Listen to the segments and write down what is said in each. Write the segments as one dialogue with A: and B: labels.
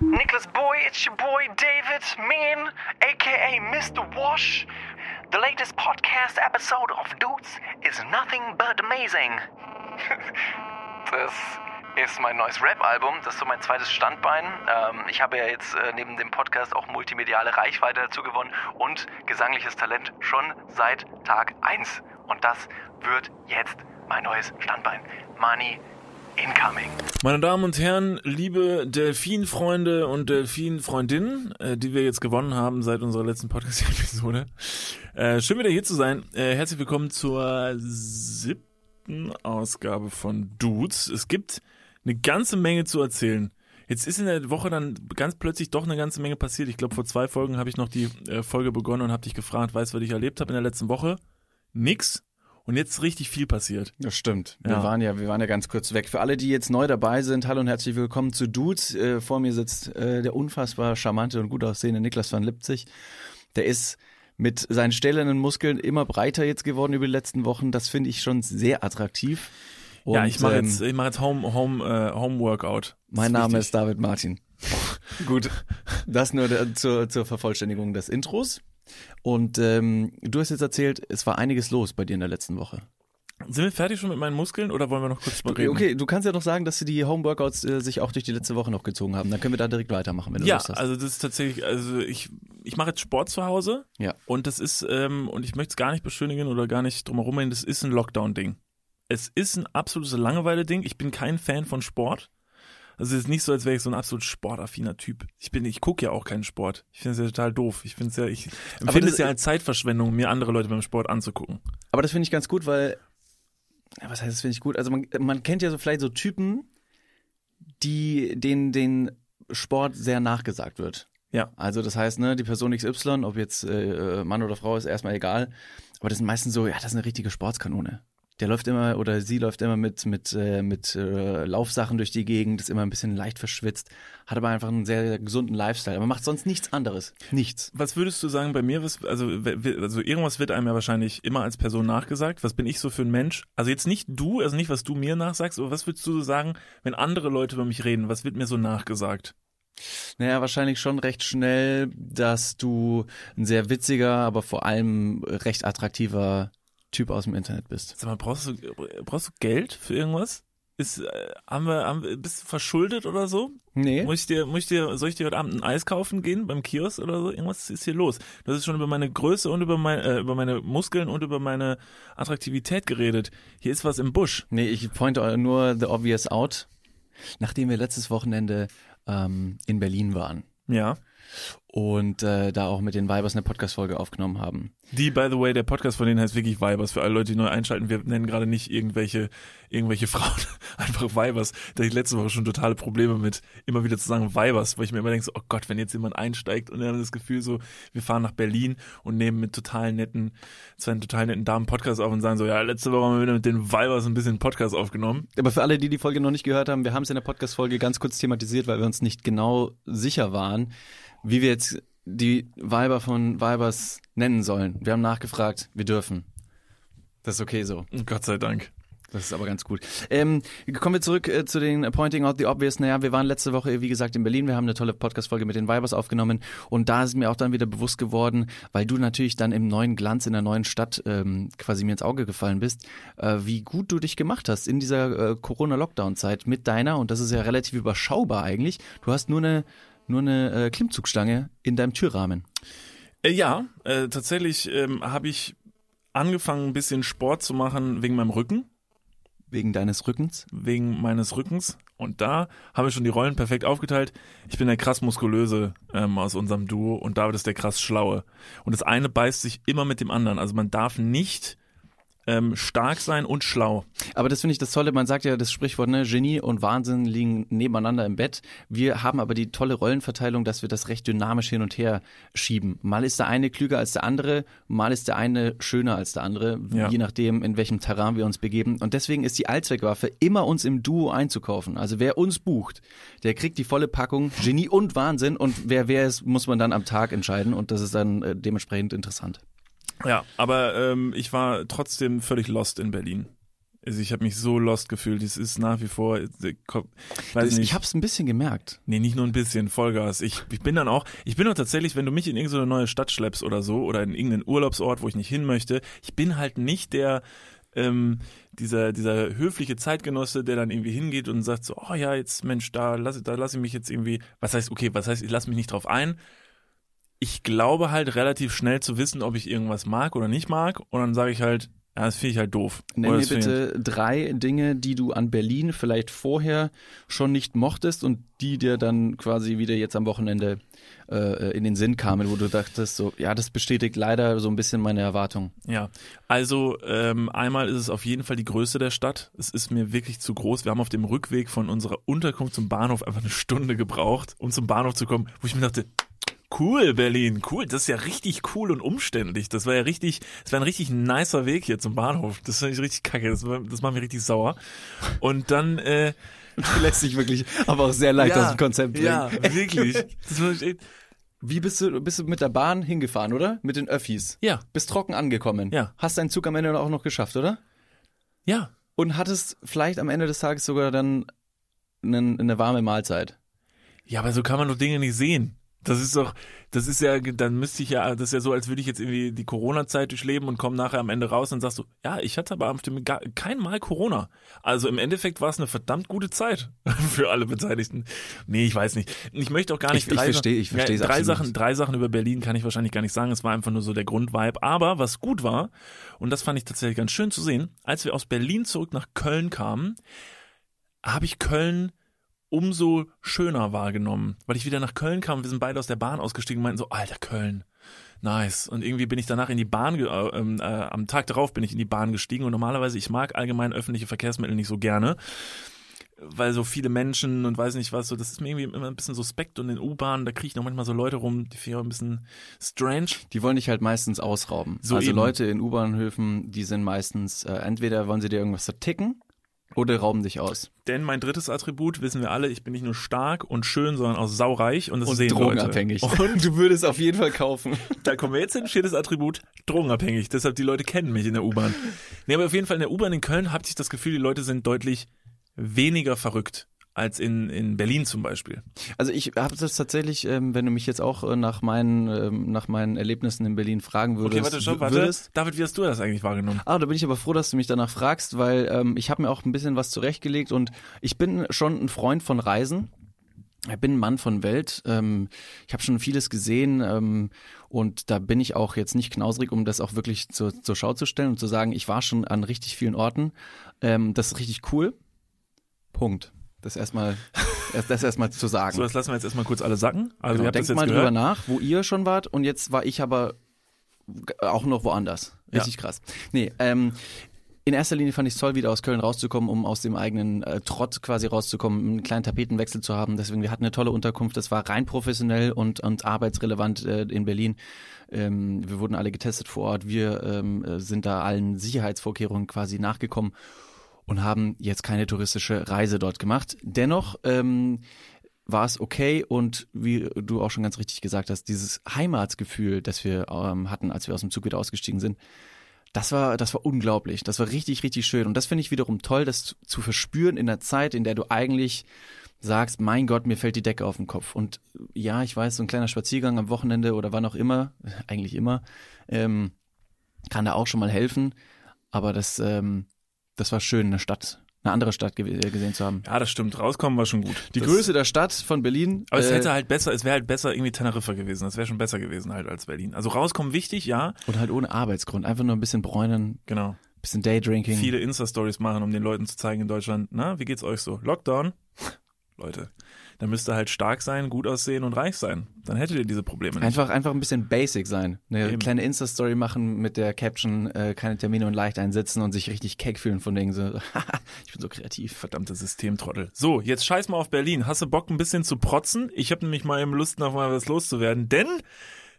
A: Nicholas Boy, it's your boy David Mean, aka Mr. Wash. The latest podcast episode of Dudes is nothing but amazing. das ist mein neues Rap-Album, das ist so mein zweites Standbein. Ähm, ich habe ja jetzt äh, neben dem Podcast auch multimediale Reichweite dazu gewonnen und gesangliches Talent schon seit Tag 1. Und das wird jetzt mein neues Standbein. Money Incoming.
B: Meine Damen und Herren, liebe Delfin-Freunde und Delfin-Freundinnen, äh, die wir jetzt gewonnen haben seit unserer letzten Podcast-Episode. Äh, schön wieder hier zu sein. Äh, herzlich willkommen zur siebten Ausgabe von Dudes. Es gibt eine ganze Menge zu erzählen. Jetzt ist in der Woche dann ganz plötzlich doch eine ganze Menge passiert. Ich glaube, vor zwei Folgen habe ich noch die äh, Folge begonnen und habe dich gefragt, weißt du, was ich erlebt habe in der letzten Woche? Nix. Und jetzt ist richtig viel passiert.
C: Das stimmt. Wir
B: Ja.
C: waren ja, wir waren ja ganz kurz weg. Für alle, die jetzt neu dabei sind, hallo und herzlich willkommen zu Dudes. Äh, vor mir sitzt äh, der unfassbar charmante und gut aussehende Niklas van Lipzig. Der ist mit seinen stählernen Muskeln immer breiter jetzt geworden über die letzten Wochen. Das finde ich schon sehr attraktiv. Und,
B: ja, ich mache
C: ähm,
B: jetzt, ich mache jetzt Home, Home, äh, Home Workout.
C: Mein
B: Das
C: Name
B: wichtig.
C: ist David Martin. Gut, das nur der, zur, zur Vervollständigung des Intros. Und ähm, du hast jetzt erzählt, es war einiges los bei dir in der letzten Woche.
B: Sind wir fertig schon mit meinen Muskeln oder wollen wir noch kurz drüber
C: Okay,
B: reden?
C: okay, du kannst ja noch sagen, dass die Homeworkouts äh, sich auch durch die letzte Woche noch gezogen haben. Dann können wir da direkt weitermachen, wenn du
B: Ja,
C: Lust hast.
B: also das ist tatsächlich, also ich, ich mache jetzt Sport zu Hause
C: Ja.
B: und das ist, ähm, und ich möchte es gar nicht beschönigen oder gar nicht drumherum reden, das ist ein Lockdown-Ding. Es ist ein absolutes Langeweile-Ding. Ich bin kein Fan von Sport. Also es ist nicht so, als wäre ich so ein absolut sportaffiner Typ. Ich bin, ich gucke ja auch keinen Sport. Ich finde es ja total doof. Ich finde es ja, ich empfinde es ja als Zeitverschwendung, mir andere Leute beim Sport anzugucken.
C: Aber das finde ich ganz gut, weil, ja, was heißt das finde ich gut? Also man, man kennt ja so vielleicht so Typen, die den, den Sport sehr nachgesagt wird.
B: Ja.
C: Also das heißt, ne, die Person XY, ob jetzt äh, Mann oder Frau, ist erstmal egal. Aber das sind meistens so, ja, das ist eine richtige Sportskanone. Der läuft immer oder sie läuft immer mit mit äh, mit äh, Laufsachen durch die Gegend, ist immer ein bisschen leicht verschwitzt, hat aber einfach einen sehr, sehr gesunden Lifestyle, aber macht sonst nichts anderes, nichts.
B: Was würdest du sagen bei mir? Was, also, also irgendwas wird einem ja wahrscheinlich immer als Person nachgesagt. Was bin ich so für ein Mensch? Also jetzt nicht du, also nicht, was du mir nachsagst, aber was würdest du so sagen, wenn andere Leute über mich reden? Was wird mir so nachgesagt?
C: Naja, wahrscheinlich schon recht schnell, dass du ein sehr witziger, aber vor allem recht attraktiver Typ aus dem Internet bist.
B: Sag mal, brauchst du, brauchst du Geld für irgendwas? Ist, äh, haben wir, haben wir, bist du verschuldet oder so?
C: Nee.
B: Muss ich dir, muss ich dir, soll ich dir heute Abend ein Eis kaufen gehen beim Kiosk oder so? Irgendwas ist hier los. Du hast schon über meine Größe und über, mein, äh, über meine Muskeln und über meine Attraktivität geredet. Hier ist was im Busch.
C: Nee, ich pointe nur the obvious out. Nachdem wir letztes Wochenende ähm, in Berlin waren
B: Ja.
C: Und äh, da auch mit den Vibers eine Podcast-Folge aufgenommen haben.
B: Die, by the way, der Podcast von denen heißt wirklich Vibers. Für alle Leute, die neu einschalten, wir nennen gerade nicht irgendwelche, irgendwelche Frauen, einfach Vibers. Da hatte ich letzte Woche schon totale Probleme mit, immer wieder zu sagen Vibers, weil ich mir immer denke, so, oh Gott, wenn jetzt jemand einsteigt und wir haben das Gefühl so, wir fahren nach Berlin und nehmen mit total netten, zwei total netten Damen Podcast auf und sagen so, ja, letzte Woche haben wir wieder mit den Vibers ein bisschen Podcast aufgenommen.
C: Aber für alle, die die Folge noch nicht gehört haben, wir haben es in der Podcast-Folge ganz kurz thematisiert, weil wir uns nicht genau sicher waren, wie wir jetzt die Weiber von Vibers nennen sollen. Wir haben nachgefragt, wir dürfen. Das ist okay so.
B: Gott sei Dank.
C: Das ist aber ganz gut. Ähm, kommen wir zurück äh, zu den Pointing Out the Obvious. Naja, wir waren letzte Woche, wie gesagt, in Berlin. Wir haben eine tolle Podcast-Folge mit den Vibers aufgenommen. Und da ist mir auch dann wieder bewusst geworden, weil du natürlich dann im neuen Glanz in der neuen Stadt ähm, quasi mir ins Auge gefallen bist, äh, wie gut du dich gemacht hast in dieser äh, Corona-Lockdown-Zeit mit deiner, und das ist ja relativ überschaubar eigentlich, du hast nur eine, nur eine äh, Klimmzugstange in deinem Türrahmen.
B: Äh, ja, äh, tatsächlich ähm, habe ich angefangen, ein bisschen Sport zu machen wegen meinem Rücken.
C: Wegen deines Rückens.
B: wegen meines Rückens. Und da haben wir schon die Rollen perfekt aufgeteilt. Ich bin der krass muskulöse ähm, aus unserem Duo und David ist der krass schlaue. Und das eine beißt sich immer mit dem anderen. Also man darf nicht ähm, stark sein und schlau.
C: Aber das finde ich das Tolle, man sagt ja das Sprichwort, ne, Genie und Wahnsinn liegen nebeneinander im Bett. Wir haben aber die tolle Rollenverteilung, dass wir das recht dynamisch hin und her schieben. Mal ist der eine klüger als der andere, mal ist der eine schöner als der andere,
B: Ja.
C: je nachdem, in welchem Terrain wir uns begeben. Und deswegen ist die Allzweckwaffe immer uns im Duo einzukaufen. Also wer uns bucht, der kriegt die volle Packung Genie und Wahnsinn und wer wer ist, muss man dann am Tag entscheiden und das ist dann äh, dementsprechend interessant.
B: Ja, aber ähm, ich war trotzdem völlig lost in Berlin. Also ich habe mich so lost gefühlt. Es ist nach wie vor, äh, weiß
C: Das,
B: nicht.
C: ich habe es ein bisschen gemerkt.
B: Nee, nicht nur ein bisschen, Vollgas. Ich, ich bin dann auch, ich bin auch tatsächlich, wenn du mich in irgendeine neue Stadt schleppst oder so, oder in irgendeinen Urlaubsort, wo ich nicht hin möchte, ich bin halt nicht der, ähm, dieser, dieser höfliche Zeitgenosse, der dann irgendwie hingeht und sagt so, oh ja, jetzt Mensch, da lasse da lass ich mich jetzt irgendwie, was heißt, okay, was heißt, ich lasse mich nicht drauf ein. Ich glaube halt relativ schnell zu wissen, ob ich irgendwas mag oder nicht mag, und dann sage ich halt, ja, das finde ich halt doof.
C: Nenn mir
B: ich-
C: bitte drei Dinge, die du an Berlin vielleicht vorher schon nicht mochtest und die dir dann quasi wieder jetzt am Wochenende äh, in den Sinn kamen, wo du dachtest, so, ja, das bestätigt leider so ein bisschen meine Erwartung.
B: Ja, also ähm, einmal ist es auf jeden Fall die Größe der Stadt. Es ist mir wirklich zu groß. Wir haben auf dem Rückweg von unserer Unterkunft zum Bahnhof einfach eine Stunde gebraucht, um zum Bahnhof zu kommen, wo ich mir dachte, cool Berlin, cool, das ist ja richtig cool und umständlich. Das war ja richtig, das war ein richtig nicer Weg hier zum Bahnhof. Das fand ich richtig kacke, das, war, das macht mich richtig sauer. Und dann äh,
C: lässt dich wirklich aber auch sehr leicht aus dem Konzept bringen.
B: Ja, wirklich. Das war echt,
C: Wie bist du, bist du mit der Bahn hingefahren, oder? Mit den Öffis?
B: ja,
C: Bist trocken angekommen?
B: Ja.
C: Hast deinen Zug am Ende auch noch geschafft, oder?
B: ja,
C: Und hattest vielleicht am Ende des Tages sogar dann eine, eine warme Mahlzeit.
B: Ja, aber so kann man doch Dinge nicht sehen. Das ist doch, das ist ja, dann müsste ich ja, das ist ja so, als würde ich jetzt irgendwie die Corona-Zeit durchleben und komme nachher am Ende raus und sagst so, ja, ich hatte aber dem gar, kein Mal Corona. Also im Endeffekt war es eine verdammt gute Zeit für alle Beteiligten. Nee, ich weiß nicht. Ich möchte auch gar nicht.
C: Ich- ich
B: drei
C: verstehe-
B: Sa-
C: ich verstehe
B: ja, drei
C: absolut.
B: Sachen, drei Sachen über Berlin kann ich wahrscheinlich gar nicht sagen. Es war einfach nur so der Grundvibe. Aber was gut war, und das fand ich tatsächlich ganz schön zu sehen, als wir aus Berlin zurück nach Köln kamen, habe ich Köln umso schöner wahrgenommen, weil ich wieder nach Köln kam. Wir sind beide aus der Bahn ausgestiegen und meinten so, alter Köln, nice. Und irgendwie bin ich danach in die Bahn, äh, ähm, äh, am Tag darauf bin ich in die Bahn gestiegen und normalerweise, ich mag allgemein öffentliche Verkehrsmittel nicht so gerne, weil so viele Menschen und weiß nicht was, so das ist mir irgendwie immer ein bisschen suspekt und in U-Bahnen, da kriege ich noch manchmal so Leute rum, die finde ich auch ein bisschen strange.
C: Die wollen dich halt meistens ausrauben.
B: So
C: also
B: eben.
C: Leute in U-Bahnhöfen, die sind meistens, äh, entweder wollen sie dir irgendwas verticken oder rauben dich aus.
B: Denn mein drittes Attribut, wissen wir alle, ich bin nicht nur stark und schön, sondern auch saureich und das
C: Und
B: sehen
C: drogenabhängig.
B: Leute.
C: Und du würdest auf jeden Fall kaufen.
B: Da kommen wir jetzt hin, viertes Attribut, drogenabhängig. Deshalb die Leute kennen mich in der U-Bahn. Nee, aber auf jeden Fall in der U-Bahn in Köln habe ich das Gefühl, die Leute sind deutlich weniger verrückt als in, in Berlin zum Beispiel.
C: Also ich habe das tatsächlich, ähm, wenn du mich jetzt auch äh, nach meinen ähm, nach meinen Erlebnissen in Berlin fragen würdest.
B: Okay, warte, stopp, warte.
C: Würdest,
B: David, wie hast du das eigentlich wahrgenommen?
C: Ah, da bin ich aber froh, dass du mich danach fragst, weil ähm, ich habe mir auch ein bisschen was zurechtgelegt und ich bin schon ein Freund von Reisen. Ich bin ein Mann von Welt. Ähm, ich habe schon vieles gesehen ähm, und da bin ich auch jetzt nicht knausrig, um das auch wirklich zur, zur Schau zu stellen und zu sagen, ich war schon an richtig vielen Orten. Ähm, das ist richtig cool. Punkt. Das erstmal, erst- das erstmal zu sagen.
B: So, das lassen wir jetzt erstmal kurz alle sacken. Also
C: Genau,
B: ihr habt das
C: denkt mal
B: gehört.
C: drüber nach, wo ihr schon wart und jetzt war ich aber auch noch woanders. Richtig krass. Nee, ähm, in erster Linie fand ich es toll, wieder aus Köln rauszukommen, um aus dem eigenen äh, Trott quasi rauszukommen, einen kleinen Tapetenwechsel zu haben. Deswegen, wir hatten eine tolle Unterkunft. Das war rein professionell und, und arbeitsrelevant äh, in Berlin. Ähm, wir wurden alle getestet vor Ort. Wir ähm, äh, sind da allen Sicherheitsvorkehrungen quasi nachgekommen und haben jetzt keine touristische Reise dort gemacht. Dennoch ähm, war es okay und wie du auch schon ganz richtig gesagt hast, dieses Heimatsgefühl, das wir ähm, hatten, als wir aus dem Zug wieder ausgestiegen sind, das war, das war unglaublich. Das war richtig, richtig schön. Und das finde ich wiederum toll, das zu, zu verspüren in einer Zeit, in der du eigentlich sagst, mein Gott, mir fällt die Decke auf den Kopf. Und ja, ich weiß, so ein kleiner Spaziergang am Wochenende oder wann auch immer, eigentlich immer, ähm, kann da auch schon mal helfen. Aber das, ähm, das war schön, eine Stadt, eine andere Stadt ge gesehen zu haben.
B: Ja, das stimmt. Rauskommen war schon gut.
C: Die
B: das,
C: Größe der Stadt von Berlin.
B: Aber es
C: äh,
B: hätte halt besser, es wäre halt besser irgendwie Teneriffa gewesen. Das wäre schon besser gewesen halt als Berlin. Also rauskommen wichtig, ja.
C: und halt ohne Arbeitsgrund. Einfach nur ein bisschen bräunen,
B: Genau.
C: bisschen Daydrinking.
B: Viele Insta-Stories machen, um den Leuten zu zeigen in Deutschland, na, wie geht's euch so? Lockdown? Leute, da müsst ihr halt stark sein, gut aussehen und reich sein. Dann hättet ihr diese Probleme nicht.
C: Einfach, einfach ein bisschen basic sein. Eine
B: Eben.
C: kleine Insta-Story machen mit der Caption, äh, keine Termine und leicht einsitzen und sich richtig keck fühlen von wegen so, ich bin so kreativ.
B: Verdammte Systemtrottel. So, jetzt scheiß mal auf Berlin. Hast du Bock, ein bisschen zu protzen? Ich habe nämlich mal eben Lust, noch mal was loszuwerden. Denn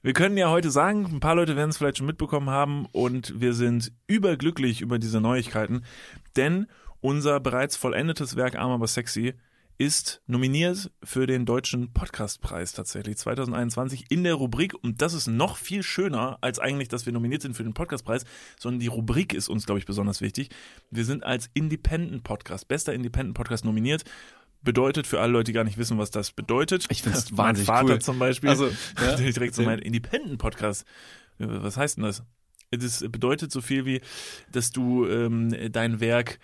B: wir können ja heute sagen, ein paar Leute werden es vielleicht schon mitbekommen haben und wir sind überglücklich über diese Neuigkeiten. Denn unser bereits vollendetes Werk Arm aber sexy ist nominiert für den Deutschen Podcastpreis tatsächlich 2021 in der Rubrik. Und das ist noch viel schöner, als eigentlich, dass wir nominiert sind für den Podcastpreis, sondern die Rubrik ist uns, glaube ich, besonders wichtig. Wir sind als Independent Podcast, bester Independent Podcast nominiert. Bedeutet für alle Leute, die gar nicht wissen, was das bedeutet.
C: Ich finde es wahnsinnig
B: Vater
C: cool.
B: zum Beispiel.
C: Also, ja,
B: direkt so
C: erzähl.
B: mein Independent Podcast. Was heißt denn das? Das bedeutet so viel wie, dass du ähm, dein Werk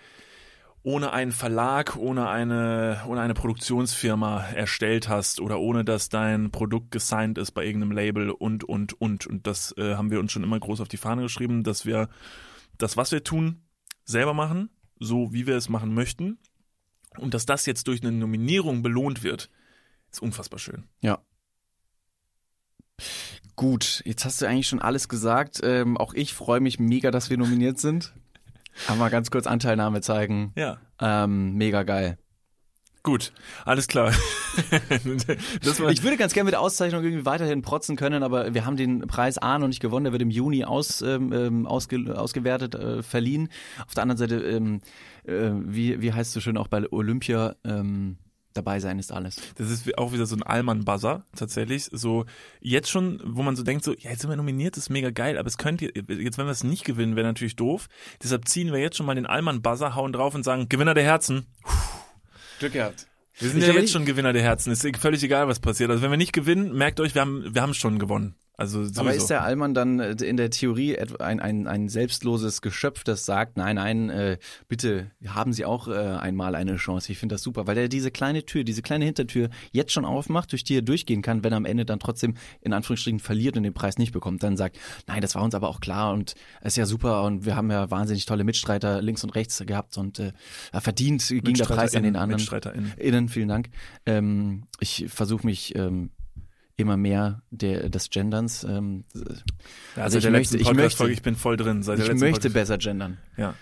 B: ohne einen Verlag, ohne eine, ohne eine Produktionsfirma erstellt hast oder ohne dass dein Produkt gesigned ist bei irgendeinem Label und, und, und. Und das äh, haben wir uns schon immer groß auf die Fahne geschrieben, dass wir das, was wir tun, selber machen, so wie wir es machen möchten. Und dass das jetzt durch eine Nominierung belohnt wird, ist unfassbar schön.
C: Ja. Gut, jetzt hast du eigentlich schon alles gesagt. Ähm, auch ich freue mich mega, dass wir nominiert sind. Aber mal ganz kurz Anteilnahme zeigen.
B: Ja.
C: Ähm, mega geil.
B: Gut, alles klar.
C: Ich würde ganz gerne mit der Auszeichnung irgendwie weiterhin protzen können, aber wir haben den Preis A noch nicht gewonnen. Der wird im Juni aus, ähm, ähm, ausge, ausgewertet, äh, verliehen. Auf der anderen Seite, ähm, äh, wie, wie heißt es so schön auch bei Olympia, ähm, dabei sein ist alles.
B: das ist auch wieder so ein Allmann-Buzzer, tatsächlich. So, jetzt schon, wo man so denkt, so, ja, jetzt sind wir nominiert, das ist mega geil, aber es könnte, jetzt, wenn wir es nicht gewinnen, wäre natürlich doof. Deshalb ziehen wir jetzt schon mal den Allmann-Buzzer, hauen drauf und sagen, Gewinner der Herzen.
C: Glück gehabt.
B: Wir sind
C: Ich
B: ja jetzt schon Gewinner der Herzen. Ist völlig egal, was passiert. Also wenn wir nicht gewinnen, merkt euch, wir haben, wir haben schon gewonnen. Also sowieso.
C: Aber ist der Allmann dann äh, in der Theorie ein, ein, ein selbstloses Geschöpf, das sagt, nein, nein, äh, bitte haben Sie auch äh, einmal eine Chance. Ich finde das super, weil er diese kleine Tür, diese kleine Hintertür jetzt schon aufmacht, durch die er durchgehen kann, wenn er am Ende dann trotzdem in Anführungsstrichen verliert und den Preis nicht bekommt. Dann sagt, nein, das war uns aber auch klar und es ist ja super und wir haben ja wahnsinnig tolle Mitstreiter links und rechts gehabt und äh, verdient ging der Preis an den anderen.
B: MitstreiterInnen.
C: Innen, vielen Dank. Ähm, ich versuche mich ähm, immer mehr der, des Genderns. Ähm, Also
B: seit
C: ich möchte- ich möchte-
B: ich bin voll drin. Seit
C: ich möchte
B: Podcast-
C: besser gendern.
B: Ja,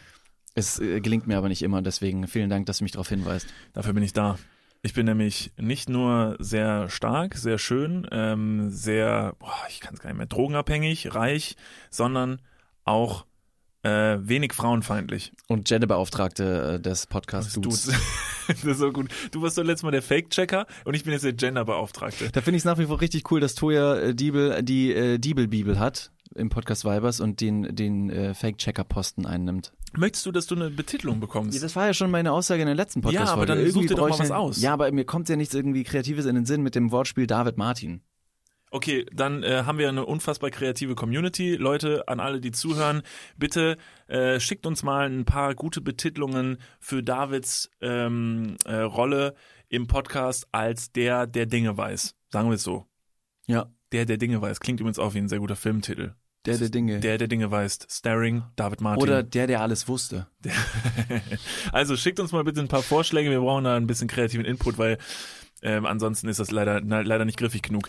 C: Es äh, gelingt mir aber nicht immer, deswegen vielen Dank, dass du mich darauf hinweist.
B: dafür bin ich da. Ich bin nämlich nicht nur sehr stark, sehr schön, ähm, sehr, boah, ich kann es gar nicht mehr, drogenabhängig, reich, sondern auch äh, wenig frauenfeindlich.
C: Und Genderbeauftragte äh, des Podcasts
B: Du,
C: Dudes.
B: das ist so gut. Du warst doch letztes Mal der Fake-Checker und ich bin jetzt der Genderbeauftragte.
C: Da finde ich es nach wie vor richtig cool, dass Toja äh, Diebel die äh, Diebel-Bibel hat im Podcast Vibers und den, den äh, Fake-Checker-Posten einnimmt.
B: Möchtest du, dass du eine Betitelung bekommst?
C: Ja, das war ja schon meine Aussage in der letzten
B: Ja, aber dann
C: Irgendwie
B: such dir doch mal was aus.
C: Ja, aber mir kommt ja nichts irgendwie Kreatives in den Sinn mit dem Wortspiel David Martin.
B: Okay, dann äh, haben wir eine unfassbar kreative Community. Leute, an alle, die zuhören, bitte äh, schickt uns mal ein paar gute Betitelungen für Davids ähm, äh, Rolle im Podcast als der, der Dinge weiß. Sagen wir es so.
C: Ja,
B: Der, der Dinge weiß. Klingt übrigens auch wie ein sehr guter Filmtitel.
C: der der Dinge.
B: Der, der Dinge weiß. Starring David Martin.
C: Oder der, der alles wusste.
B: also schickt uns mal bitte ein paar Vorschläge. Wir brauchen da ein bisschen kreativen Input, weil ähm, ansonsten ist das leider, na, leider nicht griffig genug.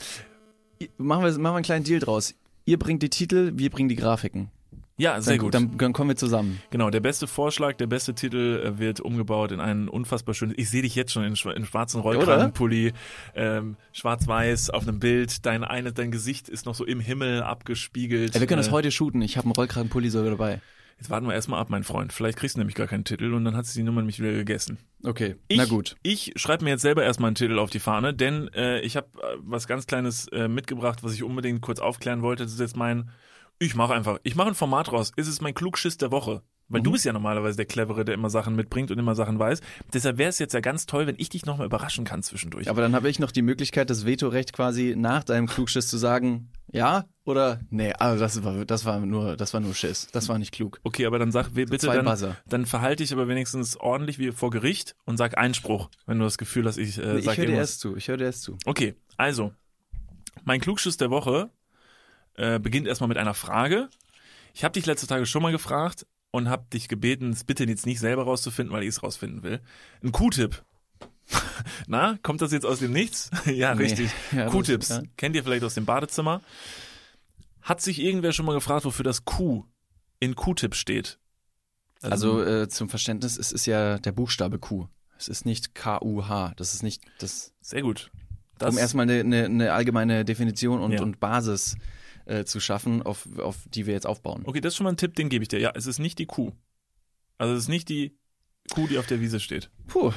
C: Machen wir, machen wir einen kleinen Deal draus. Ihr bringt die Titel, wir bringen die Grafiken.
B: Ja, sehr
C: dann,
B: gut.
C: Dann, dann kommen wir zusammen.
B: Genau, der beste Vorschlag, der beste Titel äh, wird umgebaut in einen unfassbar schönen. Ich sehe dich jetzt schon in, in schwarzen Rollkragenpulli, ähm, schwarz-weiß auf einem Bild. Dein eine, dein Gesicht ist noch so im Himmel abgespiegelt.
C: Ja, wir können das
B: Äh,
C: heute shooten. Ich habe einen Rollkragenpulli sogar dabei.
B: Jetzt warten wir erstmal ab, mein Freund. Vielleicht kriegst du nämlich gar keinen Titel und dann hat sich die Nummer nämlich wieder gegessen.
C: Okay,
B: Ich,
C: na gut.
B: Ich schreibe mir jetzt selber erstmal einen Titel auf die Fahne, denn äh, ich habe äh, was ganz Kleines äh, mitgebracht, was ich unbedingt kurz aufklären wollte. Das ist jetzt mein, ich mache einfach, ich mache ein Format raus. Es ist mein Klugschiss der Woche. Weil
C: Mhm.
B: du bist ja normalerweise der Clevere, der immer Sachen mitbringt und immer Sachen weiß. Deshalb wäre es jetzt ja ganz toll, wenn ich dich nochmal überraschen kann zwischendurch.
C: Aber dann habe ich noch die Möglichkeit, das Vetorecht quasi nach deinem Klugschiss zu sagen, ja oder nee. Also das war, das war nur, das war nur Schiss. Das war nicht klug.
B: Okay, aber dann sag we- bitte,
C: Zwei
B: dann,
C: Buzzer.
B: dann verhalte ich aber wenigstens ordentlich wie vor Gericht und sag Einspruch, wenn du das Gefühl hast, ich äh,
C: ich
B: sag
C: höre dir erst zu. Ich höre dir erst zu.
B: Okay, also, mein Klugschiss der Woche äh, beginnt erstmal mit einer Frage. Ich habe dich letzte Tage schon mal gefragt und habe dich gebeten, es bitte jetzt nicht selber rauszufinden, weil ich es rausfinden will. Ein Q-Tipp. Na, kommt das jetzt aus dem Nichts? ja,
C: Nee.
B: richtig.
C: Ja,
B: Q-Tips.
C: ja.
B: Kennt ihr vielleicht aus dem Badezimmer? Hat sich irgendwer schon mal gefragt, wofür das Q in Q-Tip steht?
C: Also äh, zum Verständnis, es ist ja der Buchstabe Q. Es ist nicht K-U-H. Das ist nicht das.
B: sehr gut. Das,
C: um erstmal eine, eine, eine allgemeine Definition und,
B: Ja.
C: und Basis äh, zu schaffen, auf, auf die wir jetzt aufbauen.
B: Okay, das ist schon mal ein Tipp, den gebe ich dir. Ja, es ist nicht die Kuh. Also es ist nicht die Kuh, die auf der Wiese steht.
C: Puh,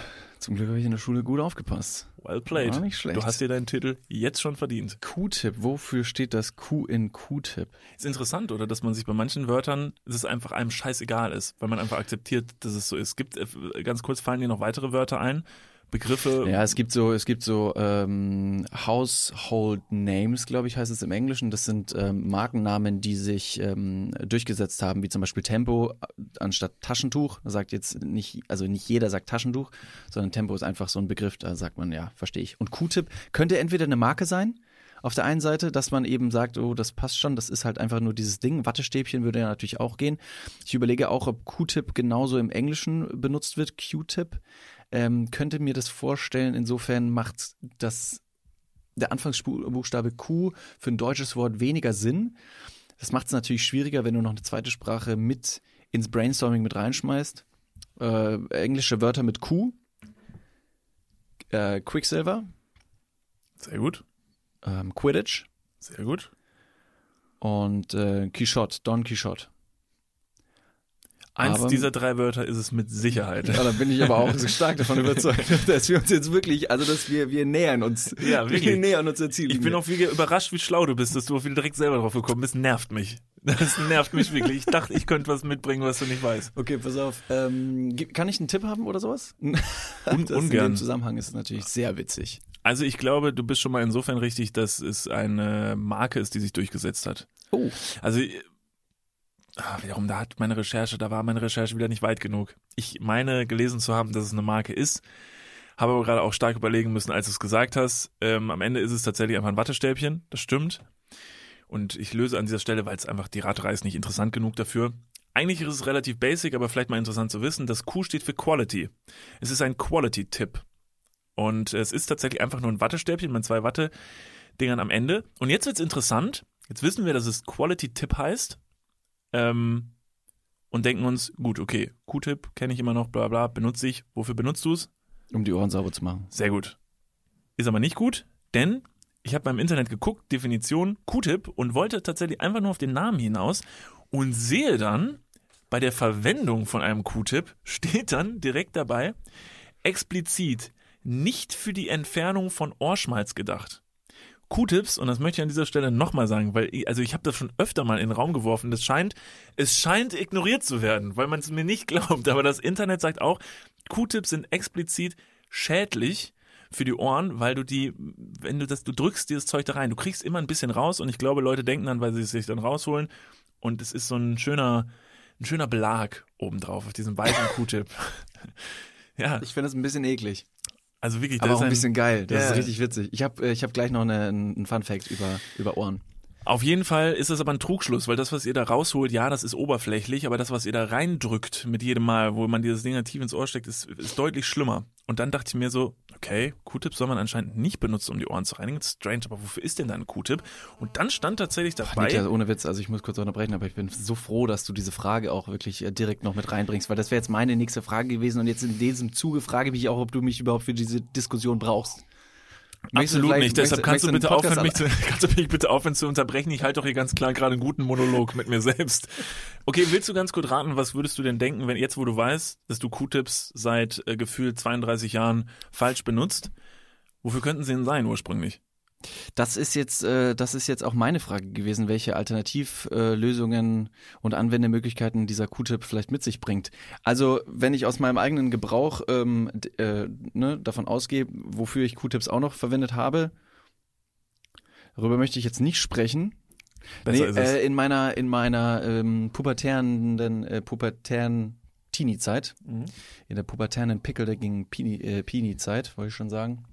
C: Zum Glück habe ich in der Schule gut aufgepasst.
B: Well played.
C: War nicht schlecht.
B: Du hast dir deinen Titel jetzt schon verdient.
C: Q-Tip, wofür steht das Q in Q-Tip?
B: Ist interessant, oder? Dass man sich bei manchen Wörtern, dass es einfach einem scheißegal ist, weil man einfach akzeptiert, dass es so ist. Gibt, äh, ganz kurz fallen dir noch weitere Wörter ein? Begriffe.
C: Ja, es gibt so, es gibt so ähm, Household Names, glaube ich, heißt es im Englischen. Das sind ähm, Markennamen, die sich ähm, durchgesetzt haben, wie zum Beispiel Tempo äh, anstatt Taschentuch. Da sagt jetzt nicht, also nicht jeder sagt Taschentuch, sondern Tempo ist einfach so ein Begriff. Da sagt man ja, verstehe ich. Und Q-Tip könnte entweder eine Marke sein. Auf der einen Seite, dass man eben sagt, oh, das passt schon, das ist halt einfach nur dieses Ding. Wattestäbchen würde ja natürlich auch gehen. Ich überlege auch, ob Q-Tip genauso im Englischen benutzt wird, Q-Tip ähm, könnte mir das vorstellen. Insofern macht das der Anfangsbuchstabe Q für ein deutsches Wort weniger Sinn. Das macht es natürlich schwieriger, wenn du noch eine zweite Sprache mit ins Brainstorming mit reinschmeißt. Äh, englische Wörter mit Q. Äh, Quicksilver,
B: Sehr gut.
C: ähm, Quidditch
B: Sehr gut.
C: und äh, Quixote, Don Quixote.
B: Eins
C: Aber-
B: dieser drei Wörter ist es mit Sicherheit.
C: Ja, da bin ich aber auch so stark davon überzeugt, dass wir uns jetzt wirklich, also dass wir, wir nähern uns.
B: Ja, wirklich.
C: Wir nähern uns der
B: Ich bin auch wie überrascht, wie schlau du bist, dass du auch wieder direkt selber drauf gekommen bist. Nervt mich. Das nervt mich wirklich. Ich dachte, ich könnte was mitbringen, was du nicht weißt.
C: Okay, pass auf. Ähm, kann ich einen Tipp haben oder sowas?
B: Un
C: das In
B: ungern.
C: dem Zusammenhang ist es natürlich sehr witzig.
B: Also ich glaube, du bist schon mal insofern richtig, dass es eine Marke ist, die sich durchgesetzt hat.
C: Oh.
B: Also ah, wiederum, da hat meine Recherche, da war meine Recherche wieder nicht weit genug. Ich meine gelesen zu haben, dass es eine Marke ist, habe aber gerade auch stark überlegen müssen, als du es gesagt hast. Ähm, am Ende ist es tatsächlich einfach ein Wattestäbchen, das stimmt. Und ich löse an dieser Stelle, weil es einfach die Raterei ist nicht interessant genug dafür. Eigentlich ist es relativ basic, aber vielleicht mal interessant zu wissen. Das Q steht für Quality. Es ist ein Quality-Tipp. Und es ist tatsächlich einfach nur ein Wattestäbchen mit zwei Watte-Dingern am Ende. Und jetzt wird's interessant. Jetzt wissen wir, dass es Quality-Tip heißt. Ähm, und denken uns, gut, okay, Q-Tip kenne ich immer noch, bla bla, benutze ich. Wofür benutzt du's?
C: Um die Ohren sauber zu machen.
B: Sehr gut. Ist aber nicht gut, denn ich habe beim Internet geguckt, Definition Q-Tip und wollte tatsächlich einfach nur auf den Namen hinaus und sehe dann, bei der Verwendung von einem Q-Tip steht dann direkt dabei, explizit nicht für die Entfernung von Ohrschmalz gedacht. Q-Tips, und das möchte ich an dieser Stelle nochmal sagen, weil ich, also ich habe das schon öfter mal in den Raum geworfen, das scheint, es scheint ignoriert zu werden, weil man es mir nicht glaubt, aber das Internet sagt auch, Q-Tips sind explizit schädlich für die Ohren, weil du die, wenn du das, du drückst dieses Zeug da rein, du kriegst immer ein bisschen raus und ich glaube, Leute denken dann, weil sie es sich dann rausholen. Und es ist so ein schöner, ein schöner Belag obendrauf auf diesem weißen Q-Tip. ja,
C: Ich finde es ein bisschen eklig.
B: Also wirklich,
C: Aber
B: das
C: auch
B: ist
C: ein bisschen geil. Das
B: Ja.
C: ist richtig witzig. Ich habe ich hab gleich noch eine, einen Fun Fact über, über Ohren.
B: Auf jeden Fall ist es aber ein Trugschluss, weil das, was ihr da rausholt, ja, das ist oberflächlich, aber das, was ihr da reindrückt mit jedem Mal, wo man dieses Ding tief ins Ohr steckt, ist, ist deutlich schlimmer. Und dann dachte ich mir so, okay, Q-Tip soll man anscheinend nicht benutzen, um die Ohren zu reinigen. Strange, aber wofür ist denn dann ein Q-Tip? Und dann stand tatsächlich
C: Ach,
B: dabei,
C: Niklas, ohne Witz, also ich muss kurz unterbrechen, aber ich bin so froh, dass du diese Frage auch wirklich äh, direkt noch mit reinbringst, weil das wäre jetzt meine nächste Frage gewesen und jetzt in diesem Zuge frage ich mich auch, ob du mich überhaupt für diese Diskussion brauchst.
B: Absolut nicht. Deshalb kannst du bitte aufhören, mich zu, kannst du mich bitte aufhören zu unterbrechen. Ich halte doch hier ganz klar gerade einen guten Monolog mit mir selbst. Okay, willst du ganz kurz raten, was würdest du denn denken, wenn jetzt, wo du weißt, dass du Q-Tips seit äh, gefühlt 32 Jahren falsch benutzt, wofür könnten sie denn sein ursprünglich?
C: Das ist jetzt, äh, das ist jetzt auch meine Frage gewesen, welche Alternativlösungen äh, und Anwendemöglichkeiten dieser Q-Tip vielleicht mit sich bringt. Also wenn ich aus meinem eigenen Gebrauch ähm, äh, ne, davon ausgehe, wofür ich Q-Tips auch noch verwendet habe, darüber möchte ich jetzt nicht sprechen.
B: Besser
C: nee. Äh, in meiner in meiner ähm, pubertären äh, pubertären Teenie-Zeit,
B: Mhm.
C: in der pubertären Pickel dagegen Pini, äh, Pini-Zeit, wollte ich schon sagen.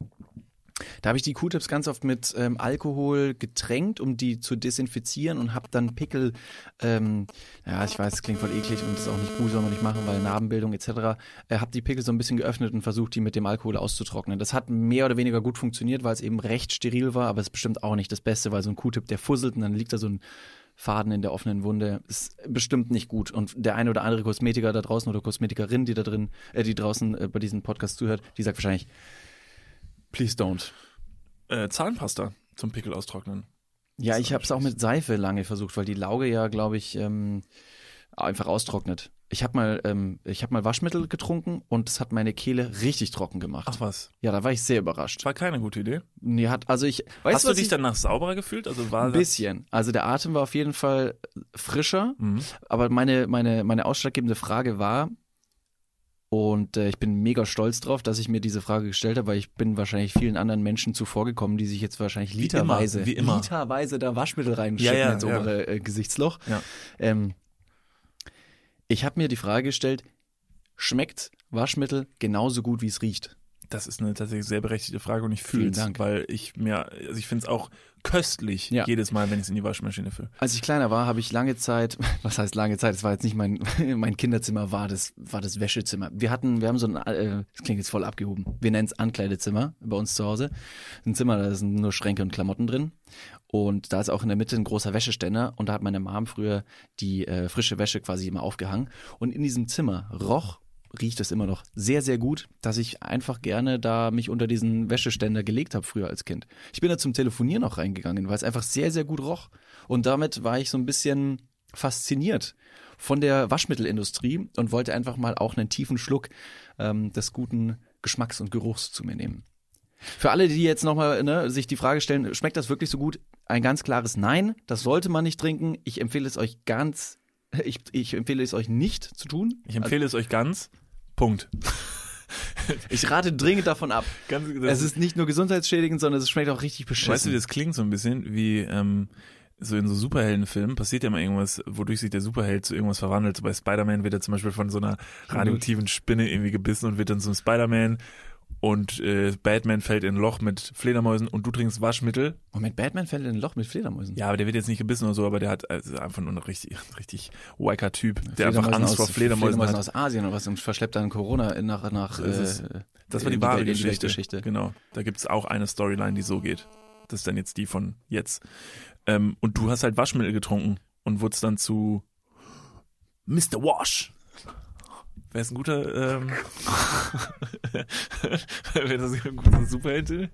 C: Da habe ich die Q-Tips ganz oft mit ähm, Alkohol getränkt, um die zu desinfizieren und habe dann Pickel, ähm, ja, ich weiß, es klingt voll eklig und ist auch nicht gut, soll man nicht machen, weil Narbenbildung etc. Äh, habe die Pickel so ein bisschen geöffnet und versucht, die mit dem Alkohol auszutrocknen. Das hat mehr oder weniger gut funktioniert, weil es eben recht steril war, aber es ist bestimmt auch nicht das Beste, weil so ein Q-Tip, der fusselt und dann liegt da so ein Faden in der offenen Wunde, ist bestimmt nicht gut. Und der eine oder andere Kosmetiker da draußen oder Kosmetikerin, die da drin, äh, die draußen äh, bei diesem Podcast zuhört, die sagt wahrscheinlich, please don't.
B: Äh, Zahnpasta zum Pickel austrocknen.
C: Ja,
B: Das
C: ich habe es auch mit Seife lange versucht, weil die Lauge ja, glaube ich, ähm, einfach austrocknet. Ich habe mal, ähm, ich habe mal Waschmittel getrunken und es hat meine Kehle richtig trocken gemacht.
B: Ach was.
C: Ja, da war ich sehr überrascht.
B: War keine gute Idee.
C: Nee, hat, also ich, weißt
B: Hast du dich
C: ich,
B: danach sauberer gefühlt? Also war
C: ein bisschen. Also der Atem war auf jeden Fall frischer,
B: Mhm.
C: aber meine, meine, meine ausschlaggebende Frage war, und äh, ich bin mega stolz drauf, dass ich mir diese Frage gestellt habe, weil ich bin wahrscheinlich vielen anderen Menschen zuvorgekommen, die sich jetzt wahrscheinlich
B: immer,
C: literweise,
B: wie immer.
C: literweise da Waschmittel reinschütten
B: Ja, ja,
C: ins
B: ja.
C: obere äh, Gesichtsloch. Ähm, ich habe mir die Frage gestellt, schmeckt Waschmittel genauso gut, wie es riecht?
B: Das ist eine tatsächlich sehr berechtigte Frage und ich fühle es, weil ich mir, also ich finde es auch köstlich
C: Ja.
B: jedes Mal, wenn ich es in die Waschmaschine fülle.
C: Als ich kleiner war, habe ich lange Zeit, was heißt lange Zeit, es war jetzt nicht mein, mein Kinderzimmer, war das, war das Wäschezimmer. Wir hatten, wir haben so ein, äh, das klingt jetzt voll abgehoben, wir nennen es Ankleidezimmer bei uns zu Hause. Ein Zimmer, da sind nur Schränke und Klamotten drin. Und da ist auch in der Mitte ein großer Wäscheständer und da hat meine Mom früher die äh, frische Wäsche quasi immer aufgehangen. Und in diesem Zimmer roch, riecht es immer noch sehr, sehr gut, dass ich einfach gerne da mich unter diesen Wäscheständer gelegt habe früher als Kind. Ich bin da zum Telefonieren auch reingegangen, weil es einfach sehr, sehr gut roch. Und damit war ich so ein bisschen fasziniert von der Waschmittelindustrie und wollte einfach mal auch einen tiefen Schluck ähm, des guten Geschmacks und Geruchs zu mir nehmen. Für alle, die jetzt nochmal ne, sich die Frage stellen, schmeckt das wirklich so gut? Ein ganz klares Nein, das sollte man nicht trinken. Ich empfehle es euch ganz, ich, ich empfehle es euch nicht zu tun.
B: Ich empfehle es euch ganz. Punkt.
C: Ich rate dringend davon ab.
B: Ganz,
C: Es ist nicht nur gesundheitsschädigend, sondern es schmeckt auch richtig beschissen.
B: Weißt du, das klingt so ein bisschen wie ähm, so in so Superheldenfilmen passiert ja mal irgendwas, wodurch sich der Superheld zu irgendwas verwandelt. So bei Spider-Man wird er zum Beispiel von so einer radioaktiven Spinne irgendwie gebissen und wird dann zum Spider-Man und äh, Batman fällt in ein Loch mit Fledermäusen und du trinkst Waschmittel.
C: Moment, Batman fällt in ein Loch mit Fledermäusen.
B: Ja, aber der wird jetzt nicht gebissen oder so, aber der hat also einfach nur ein richtig, richtig wacker Typ, der einfach
C: Fledermäusen
B: Angst
C: aus,
B: vor Fledermäusen hat.
C: aus Asien oder was und verschleppt dann Corona nach nach
B: ist es.
C: äh,
B: Das war die wahre
C: Welt-
B: Geschichte.
C: Weltgeschichte.
B: Genau. Da gibt's auch eine Storyline, die so geht. Das ist dann jetzt die von jetzt. Ähm, und du hast halt Waschmittel getrunken und wurdest dann zu Mr. Wash. Wäre es ein guter, ähm, wäre das ein guter Superheld?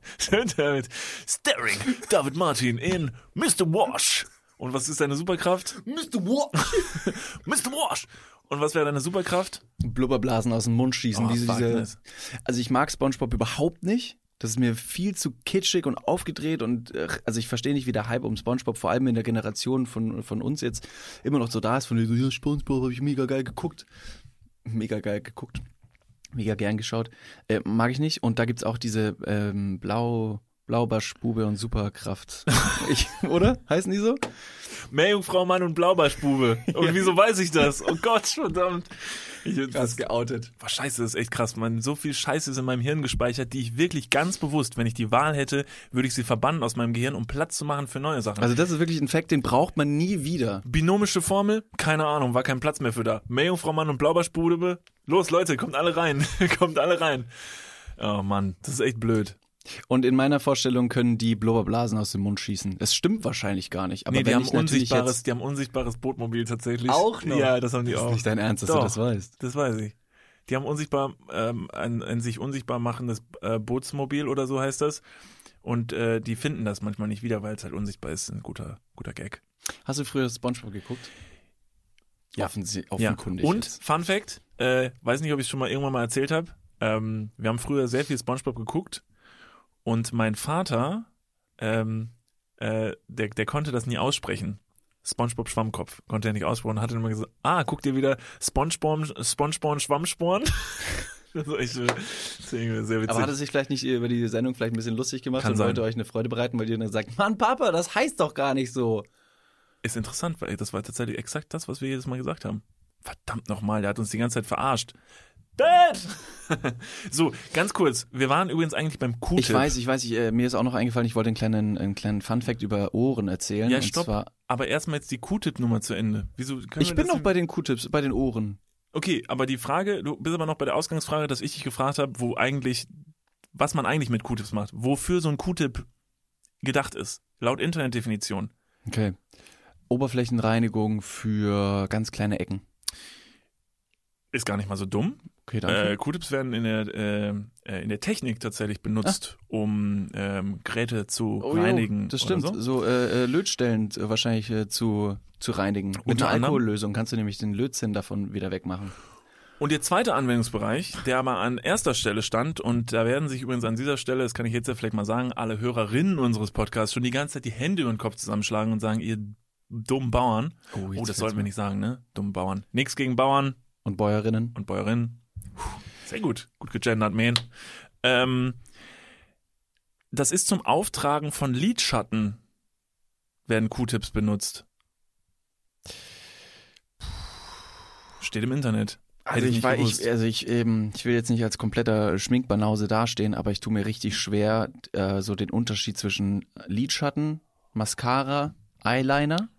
B: Damit Staring David Martin in Mr. Wash. Und was ist deine Superkraft?
C: Mr. Wash.
B: Mr. Wash. Und was wäre deine Superkraft?
C: Blubberblasen aus dem Mund schießen.
B: Oh,
C: diese, diese, also ich mag SpongeBob überhaupt nicht. Das ist mir viel zu kitschig und aufgedreht und äh, also ich verstehe nicht, wie der Hype um SpongeBob vor allem in der Generation von von uns jetzt immer noch so da ist. Von so, ja, SpongeBob habe ich mega geil geguckt, mega geil geguckt, mega gern geschaut. Äh, mag ich nicht. Und da gibt's auch diese ähm, Blau Blaubarschbube und Superkraft. ich, oder? Heißen die so?
B: Meerjungfrau, Mann und Blaubarschbube. Und wieso weiß ich das? Oh Gott, verdammt. Ich, das,
C: geoutet.
B: Boah, scheiße, das ist echt krass. Man, so viel Scheiße ist in meinem Hirn gespeichert, die ich wirklich ganz bewusst, wenn ich die Wahl hätte, würde ich sie verbannen aus meinem Gehirn, um Platz zu machen für neue Sachen.
C: Also das ist wirklich ein Fakt, den braucht man nie wieder.
B: Binomische Formel? Keine Ahnung, war kein Platz mehr für da. Meerjungfrau, Mann und Blaubarschbube? Los, Leute, kommt alle rein. kommt alle rein. Oh Mann, das ist echt blöd.
C: Und in meiner Vorstellung können die Blubberblasen aus dem Mund schießen. Es stimmt wahrscheinlich gar nicht. Aber
B: nee, die haben, unsichtbares,
C: jetzt,
B: die haben unsichtbares Bootmobil tatsächlich.
C: Auch noch?
B: Ja, das haben die
C: das
B: auch.
C: ist nicht dein Ernst, dass
B: Doch.
C: du das weißt.
B: Das weiß ich. Die haben unsichtbar, ähm, ein, ein sich unsichtbar machendes äh, Bootsmobil oder so heißt das. Und äh, die finden das manchmal nicht wieder, weil es halt unsichtbar ist. Ein guter, guter Gag.
C: Hast du früher SpongeBob geguckt?
B: Ja.
C: Offensi
B: Ja.
C: offenkundig.
B: Und
C: jetzt.
B: Fun Fact, äh, weiß nicht, ob ich es schon mal irgendwann mal erzählt habe. Ähm, wir haben früher sehr viel SpongeBob geguckt und mein Vater, ähm, äh, der, der konnte das nie aussprechen. SpongeBob Schwammkopf konnte er nicht aussprechen. Hat dann immer gesagt, ah, guck dir wieder SpongeBob, SpongeBob Schwammsporn. das ist echt, das ist irgendwie sehr witzig.
C: Aber hat er sich vielleicht nicht über die Sendung vielleicht ein bisschen lustig gemacht
B: Kann
C: und
B: sein.
C: wollte euch eine Freude bereiten, weil ihr dann sagt, Mann, Papa, das heißt doch gar nicht so.
B: Ist interessant, weil das war tatsächlich exakt das, was wir jedes Mal gesagt haben. Verdammt nochmal, der hat uns die ganze Zeit verarscht. Dad! so, ganz kurz. Wir waren übrigens eigentlich beim Q-Tip.
C: Ich weiß, ich weiß, ich, äh, mir ist auch noch eingefallen, ich wollte einen kleinen, einen kleinen Fun-Fact über Ohren erzählen.
B: Ja,
C: und
B: stopp.
C: Zwar,
B: Aber erstmal jetzt die Q-Tip-Nummer zu Ende. Wieso können
C: ich
B: wir
C: bin noch bei den Q-Tips, bei den Ohren.
B: Okay, aber die Frage, du bist aber noch bei der Ausgangsfrage, dass ich dich gefragt habe, wo eigentlich, was man eigentlich mit Q-Tips macht. Wofür so ein Q-Tip gedacht ist. Laut Internetdefinition.
C: Okay. Oberflächenreinigung für ganz kleine Ecken.
B: Ist gar nicht mal so dumm.
C: Okay, danke.
B: Äh, Q-Tips werden in der, äh, äh, in der Technik tatsächlich benutzt, um ähm, Geräte zu
C: Oh, jo,
B: reinigen.
C: das
B: oder
C: stimmt.
B: So.
C: So, äh, äh, Lötstellen äh, wahrscheinlich äh, zu, zu reinigen. Mit
B: Unter
C: einer
B: anderem.
C: Alkohollösung kannst du nämlich den Lötzinn davon wieder wegmachen.
B: Und der zweite Anwendungsbereich, der aber an erster Stelle stand, und da werden sich übrigens an dieser Stelle, das kann ich jetzt ja vielleicht mal sagen, alle Hörerinnen unseres Podcasts schon die ganze Zeit die Hände über den Kopf zusammenschlagen und sagen, ihr dummen Bauern.
C: Oh,
B: Oh, das sollten wir nicht sagen, ne? Dummen Bauern. Nix gegen Bauern
C: Und Bäuerinnen.
B: und Bäuerinnen. Sehr gut. Gut gegendert, man. Ähm, das ist zum Auftragen von Lidschatten werden Q-Tips benutzt. Steht im Internet.
C: Also ich,
B: nicht
C: war, ich, also ich, ähm, ich will jetzt nicht als kompletter Schminkbanause dastehen, aber ich tue mir richtig schwer, äh, so den Unterschied zwischen Lidschatten, Mascara, Eyeliner.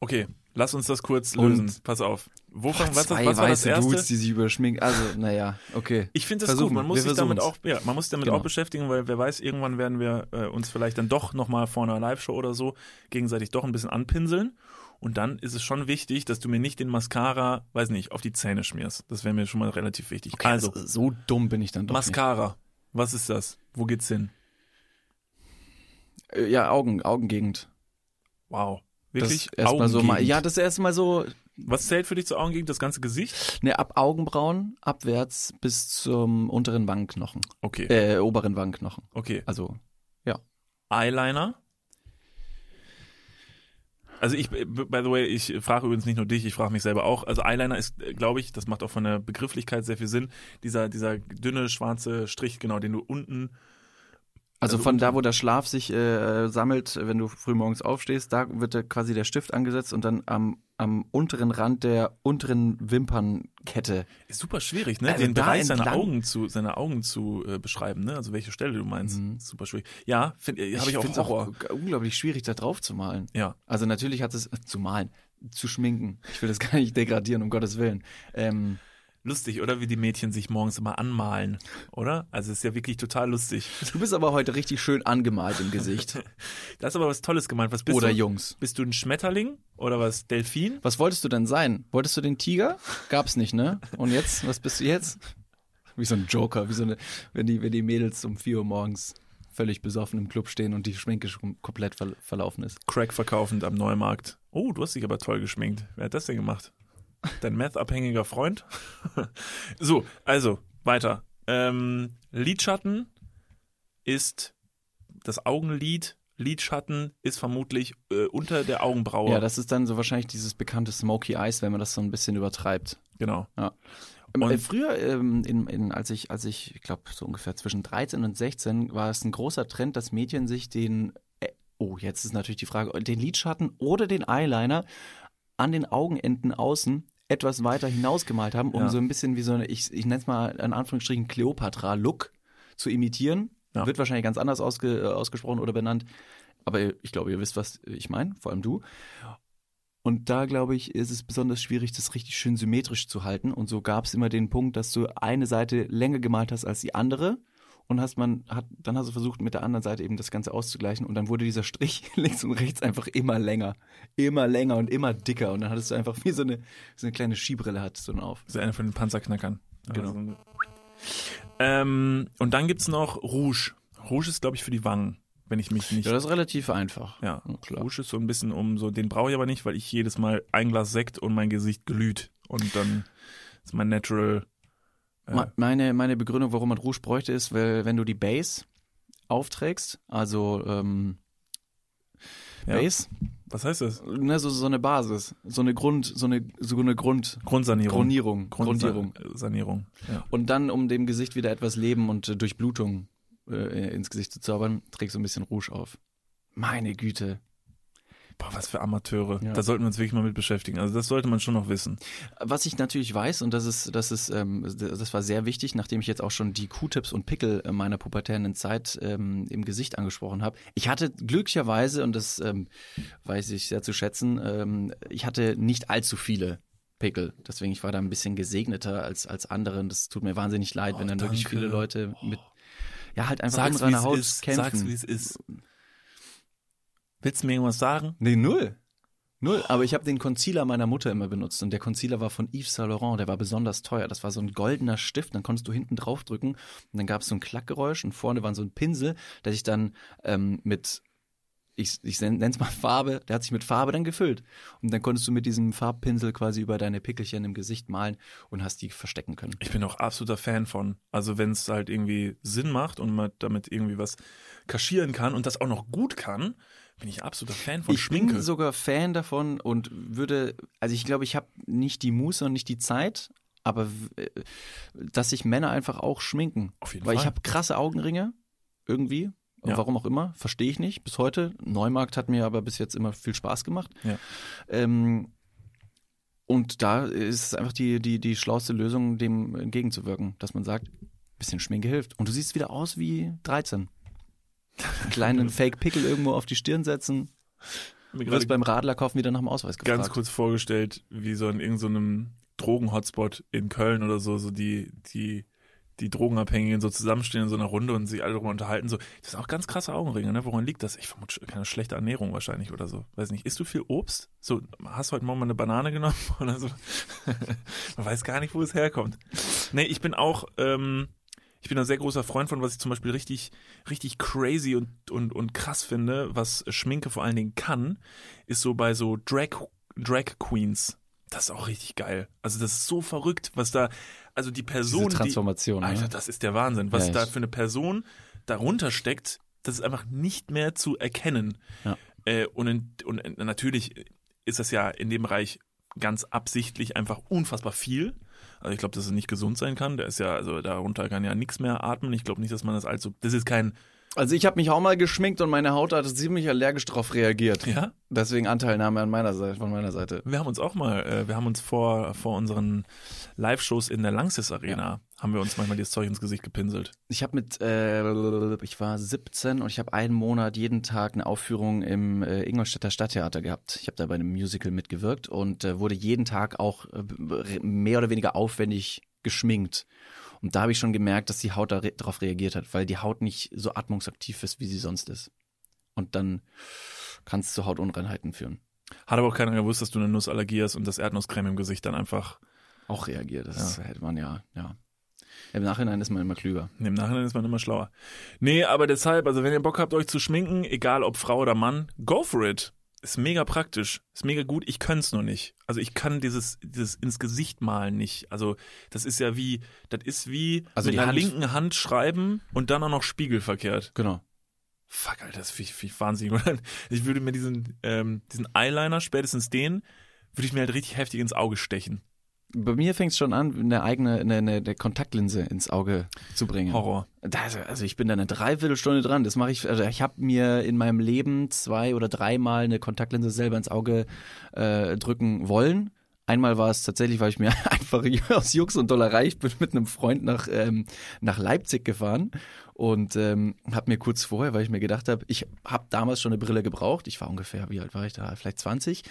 B: Okay, lass uns das kurz
C: Und-
B: lösen. Pass auf. Wovon, was,
C: Zwei
B: was war das
C: weiße
B: erste?
C: Dudes, die sich überschminken. Also, naja, okay.
B: Ich finde das gut. Man muss sich damit auch, ja, man muss sich damit
C: Genau.
B: auch beschäftigen, weil wer weiß, irgendwann werden wir äh, uns vielleicht dann doch nochmal vor einer Live-Show oder so gegenseitig doch ein bisschen anpinseln. Und dann ist es schon wichtig, dass du mir nicht den Mascara, weiß nicht, auf die Zähne schmierst. Das wäre mir schon mal relativ wichtig. also,
C: Also, so dumm bin ich dann doch
B: Mascara. Was ist das? Wo geht's hin?
C: nicht. Äh, Ja, Augen, Augengegend.
B: Wow. Wirklich?
C: Das erstmal so mal, ja, das erstmal so,
B: Was zählt für dich zur Augengegend? Das ganze Gesicht?
C: ne, ab Augenbrauen abwärts bis zum unteren Wangenknochen.
B: Okay.
C: Äh, oberen Wangenknochen.
B: Okay.
C: Also,
B: Eyeliner? Also ich, by the way, ich frage übrigens nicht nur dich, ich frage mich selber auch. Also Eyeliner ist, glaube ich, das macht auch von der Begrifflichkeit sehr viel Sinn. Dieser, dieser dünne schwarze Strich, genau, den du unten,
C: Also,
B: Also
C: von da, wo der Schlaf sich äh, sammelt, wenn du früh morgens aufstehst, da wird der, quasi der Stift angesetzt und dann am, am unteren Rand der unteren Wimpernkette.
B: ist super schwierig, ne?
C: Also
B: Den Bereich seiner Augen zu, seine Augen zu äh, beschreiben, ne? Also welche Stelle du meinst.
C: Mhm.
B: Super schwierig. Ja, finde habe ich auch
C: find's
B: Horror.
C: auch unglaublich schwierig, da drauf zu malen.
B: Ja.
C: Also natürlich hat es zu malen, zu schminken. Ich will das gar nicht degradieren, um Gottes Willen. Ähm,
B: Lustig, oder? Wie die Mädchen sich morgens immer anmalen, oder? Also ist ja wirklich total lustig.
C: du bist aber heute richtig schön angemalt im Gesicht.
B: Da ist aber was Tolles gemeint. Was bist
C: Oder
B: du?
C: Jungs.
B: Bist du ein Schmetterling oder was? Delfin?
C: Was wolltest du denn sein? Wolltest du den Tiger? Gab's nicht, ne? Und jetzt? Was bist du jetzt? Wie so ein Joker, wie so eine, wenn die, wenn die Mädels um 4 Uhr morgens völlig besoffen im Club stehen und die Schminke schon komplett ver verlaufen ist.
B: Crack verkaufend am Neumarkt. Oh, du hast dich aber toll geschminkt. Wer hat das denn gemacht? Dein meth-abhängiger Freund? so, also, weiter. Ähm, Lidschatten ist das Augenlid. Lidschatten ist vermutlich äh, unter der Augenbraue.
C: Ja, das ist dann so wahrscheinlich dieses bekannte Smoky Eyes, wenn man das so ein bisschen übertreibt.
B: genau.
C: Ähm,
B: Und-
C: äh, früher, ähm, in, in, als ich, als ich, ich glaube, so ungefähr zwischen 13 und 16, war es ein großer Trend, dass Mädchen sich den, äh, oh, jetzt ist natürlich die Frage, den Lidschatten oder den Eyeliner an den Augenenden außen etwas weiter hinausgemalt haben, um
B: Ja.
C: so ein bisschen wie so eine, ich, ich nenne es mal in Anführungsstrichen Cleopatra-Look zu imitieren.
B: Ja.
C: Wird wahrscheinlich ganz anders ausge, äh, ausgesprochen oder benannt. Aber ich glaube, ihr wisst, was ich meine, vor allem du. Und da, glaube ich, ist es besonders schwierig, das richtig schön symmetrisch zu halten. Und so gab es immer den Punkt, dass du eine Seite länger gemalt hast als die andere. Und hast man, hat, dann hast du versucht, mit der anderen Seite eben das Ganze auszugleichen. Und dann wurde dieser Strich links und rechts einfach immer länger. Immer länger und immer dicker. Und dann hattest du einfach wie so eine, so eine kleine Skibrille hattest du dann auf.
B: Das ist einer von den Panzerknackern.
C: Genau.
B: Also, ähm, und dann gibt's noch Rouge. Rouge ist, glaube ich, für die Wangen, wenn ich mich nicht
C: Ja, das ist relativ einfach.
B: Ja,
C: klar.
B: Rouge ist so ein bisschen um so, den brauche ich aber nicht, weil ich jedes Mal ein Glas Sekt und mein Gesicht glüht. Und dann ist mein Natural. Äh,
C: Me- Meine, meine Begründung, warum man Rouge bräuchte, ist, weil wenn du die Base aufträgst, also ähm,
B: Ja.
C: Base,
B: was heißt das?
C: ne, so, so eine Basis, so eine Grund, so eine, so eine Grund,
B: Grundsanierung.
C: Grundierung, Grundierung.
B: Grundsanierung. Ja.
C: Und dann, um dem Gesicht wieder etwas Leben und äh, Durchblutung äh, ins Gesicht zu zaubern, trägst du ein bisschen Rouge auf. Meine Güte.
B: Boah, was für Amateure.
C: Ja.
B: Da sollten wir uns wirklich mal mit beschäftigen. Also das sollte man schon noch wissen.
C: Was ich natürlich weiß, und das ist, das ist, ähm, das war sehr wichtig, nachdem ich jetzt auch schon die Q-Tips und Pickel meiner pubertären Zeit ähm, im Gesicht angesprochen habe. Ich hatte glücklicherweise, und das ähm, weiß ich sehr zu schätzen, ähm, ich hatte nicht allzu viele Pickel. Deswegen, ich war da ein bisschen gesegneter als, als andere. Und das tut mir wahnsinnig leid,
B: Oh,
C: wenn dann wirklich
B: danke.
C: viele Leute mit, ja, halt einfach
B: Sag's, wie
C: Haut
B: ist.
C: kämpfen.
B: Sag's, wie es ist. Willst du mir irgendwas sagen?
C: Nee, null. Null, aber ich habe den Concealer meiner Mutter immer benutzt und der Concealer war von Yves Saint Laurent, der war besonders teuer. Das war so ein goldener Stift, dann konntest du hinten drauf drücken und dann gab es so ein Klackgeräusch und vorne war so ein Pinsel, der sich dann ähm, mit ich, ich nenne es mal Farbe, der hat sich mit Farbe dann gefüllt. Und dann konntest du mit diesem Farbpinsel quasi über deine Pickelchen im Gesicht malen und hast die verstecken können.
B: Ich bin auch absoluter Fan von. Also wenn es halt irgendwie Sinn macht und man damit irgendwie was kaschieren kann und das auch noch gut kann, bin ich absoluter Fan von
C: ich
B: Schminke.
C: bin sogar Fan davon und würde, also ich glaube, ich habe nicht die Muße und nicht die Zeit, aber äh, dass sich Männer einfach auch schminken.
B: Auf jeden
C: Weil ich
B: Fall.
C: habe krasse Augenringe, irgendwie.
B: Ja.
C: Warum auch immer, verstehe ich nicht bis heute. Neumarkt hat mir aber bis jetzt immer viel Spaß gemacht.
B: Ja.
C: Ähm, und da ist es einfach die, die, die schlauste Lösung, dem entgegenzuwirken, dass man sagt, bisschen Schminke hilft. Und du siehst wieder aus wie 13. Einen kleinen Fake-Pickel irgendwo auf die Stirn setzen, Du wirst beim Radler kaufen wieder nach dem Ausweis gefragt.
B: ganz kurz vorgestellt, wie so in irgendeinem Drogen-Hotspot in Köln oder so, so die, die, die Drogenabhängigen so zusammenstehen in so einer Runde und sich alle darüber unterhalten. So, das sind auch ganz krasse Augenringe, ne? Woran liegt das? Ich vermute keine schlechte Ernährung wahrscheinlich oder so. Weiß nicht. Isst du viel Obst? So, hast du heute Morgen mal eine Banane genommen oder so? Man weiß gar nicht, wo es herkommt. Nee, ich bin auch, ähm, ich bin ein sehr großer Freund von, was ich zum Beispiel richtig, richtig crazy und, und, und krass finde, was Schminke vor allen Dingen kann, ist so bei so Drag, Drag Queens. Das ist auch richtig geil. Also das ist so verrückt, was da, also die Person,
C: Diese Transformation.
B: die, Alter,
C: ne?
B: das ist der Wahnsinn, was
C: Ja,
B: da für eine Person darunter steckt, das ist einfach nicht mehr zu erkennen.
C: Ja.
B: Äh, und, in, und in, natürlich ist das ja in dem Bereich ganz absichtlich einfach unfassbar viel. Also ich glaube, dass es nicht gesund sein kann. Der ist ja, also darunter kann ja nichts mehr atmen. Ich glaube nicht, dass man das allzu. Das ist kein.
C: Also ich habe mich auch mal geschminkt und meine Haut hat ziemlich allergisch darauf reagiert.
B: Ja?
C: Deswegen Anteilnahme an meiner Seite, von meiner Seite.
B: Wir haben uns auch mal, äh, wir haben uns vor, vor unseren Live-Shows in der Langsys Arena, haben wir uns manchmal das Zeug ins Gesicht gepinselt.
C: Ich habe mit, äh, ich war 17 und ich habe einen Monat jeden Tag eine Aufführung im äh, Ingolstädter Stadttheater gehabt. Ich habe da bei einem Musical mitgewirkt und äh, wurde jeden Tag auch äh, mehr oder weniger aufwendig geschminkt. Und da habe ich schon gemerkt, dass die Haut darauf reagiert hat, weil die Haut nicht so atmungsaktiv ist, wie sie sonst ist. Und dann kann es zu Hautunreinheiten führen.
B: Hat aber auch keiner gewusst, dass du eine Nussallergie hast und das Erdnusscreme im Gesicht dann einfach.
C: Auch reagiert. Das hätte man ja, ja. Im Nachhinein ist man immer klüger.
B: Im Nachhinein ist man immer schlauer. Nee, aber deshalb, also wenn ihr Bock habt, euch zu schminken, egal ob Frau oder Mann, go for it. Ist mega praktisch, ist mega gut. Ich könnte es nur nicht. Also ich kann dieses, dieses ins Gesicht malen nicht. Also das ist ja wie, das ist wie
C: Also
B: mit der
C: Hand-
B: linken Hand schreiben und dann auch noch spiegelverkehrt.
C: Genau.
B: Fuck, Alter, das finde ich, find ich wahnsinnig. Ich würde mir diesen, ähm, diesen Eyeliner, spätestens den, würde ich mir halt richtig heftig ins Auge stechen.
C: Bei mir fängt es schon an, eine eigene eine, eine, eine Kontaktlinse ins Auge zu bringen.
B: Horror.
C: Das, also ich bin da eine Dreiviertelstunde dran. Das mache ich. Also ich habe mir in meinem Leben zwei oder dreimal eine Kontaktlinse selber ins Auge äh, drücken wollen. Einmal war es tatsächlich, weil ich mir einfach aus Jux und Dollerei, ich bin mit einem Freund nach, ähm, nach Leipzig gefahren und ähm, habe mir kurz vorher, weil ich mir gedacht habe, ich habe damals schon eine Brille gebraucht. Ich war ungefähr, wie alt war ich da? Vielleicht 20.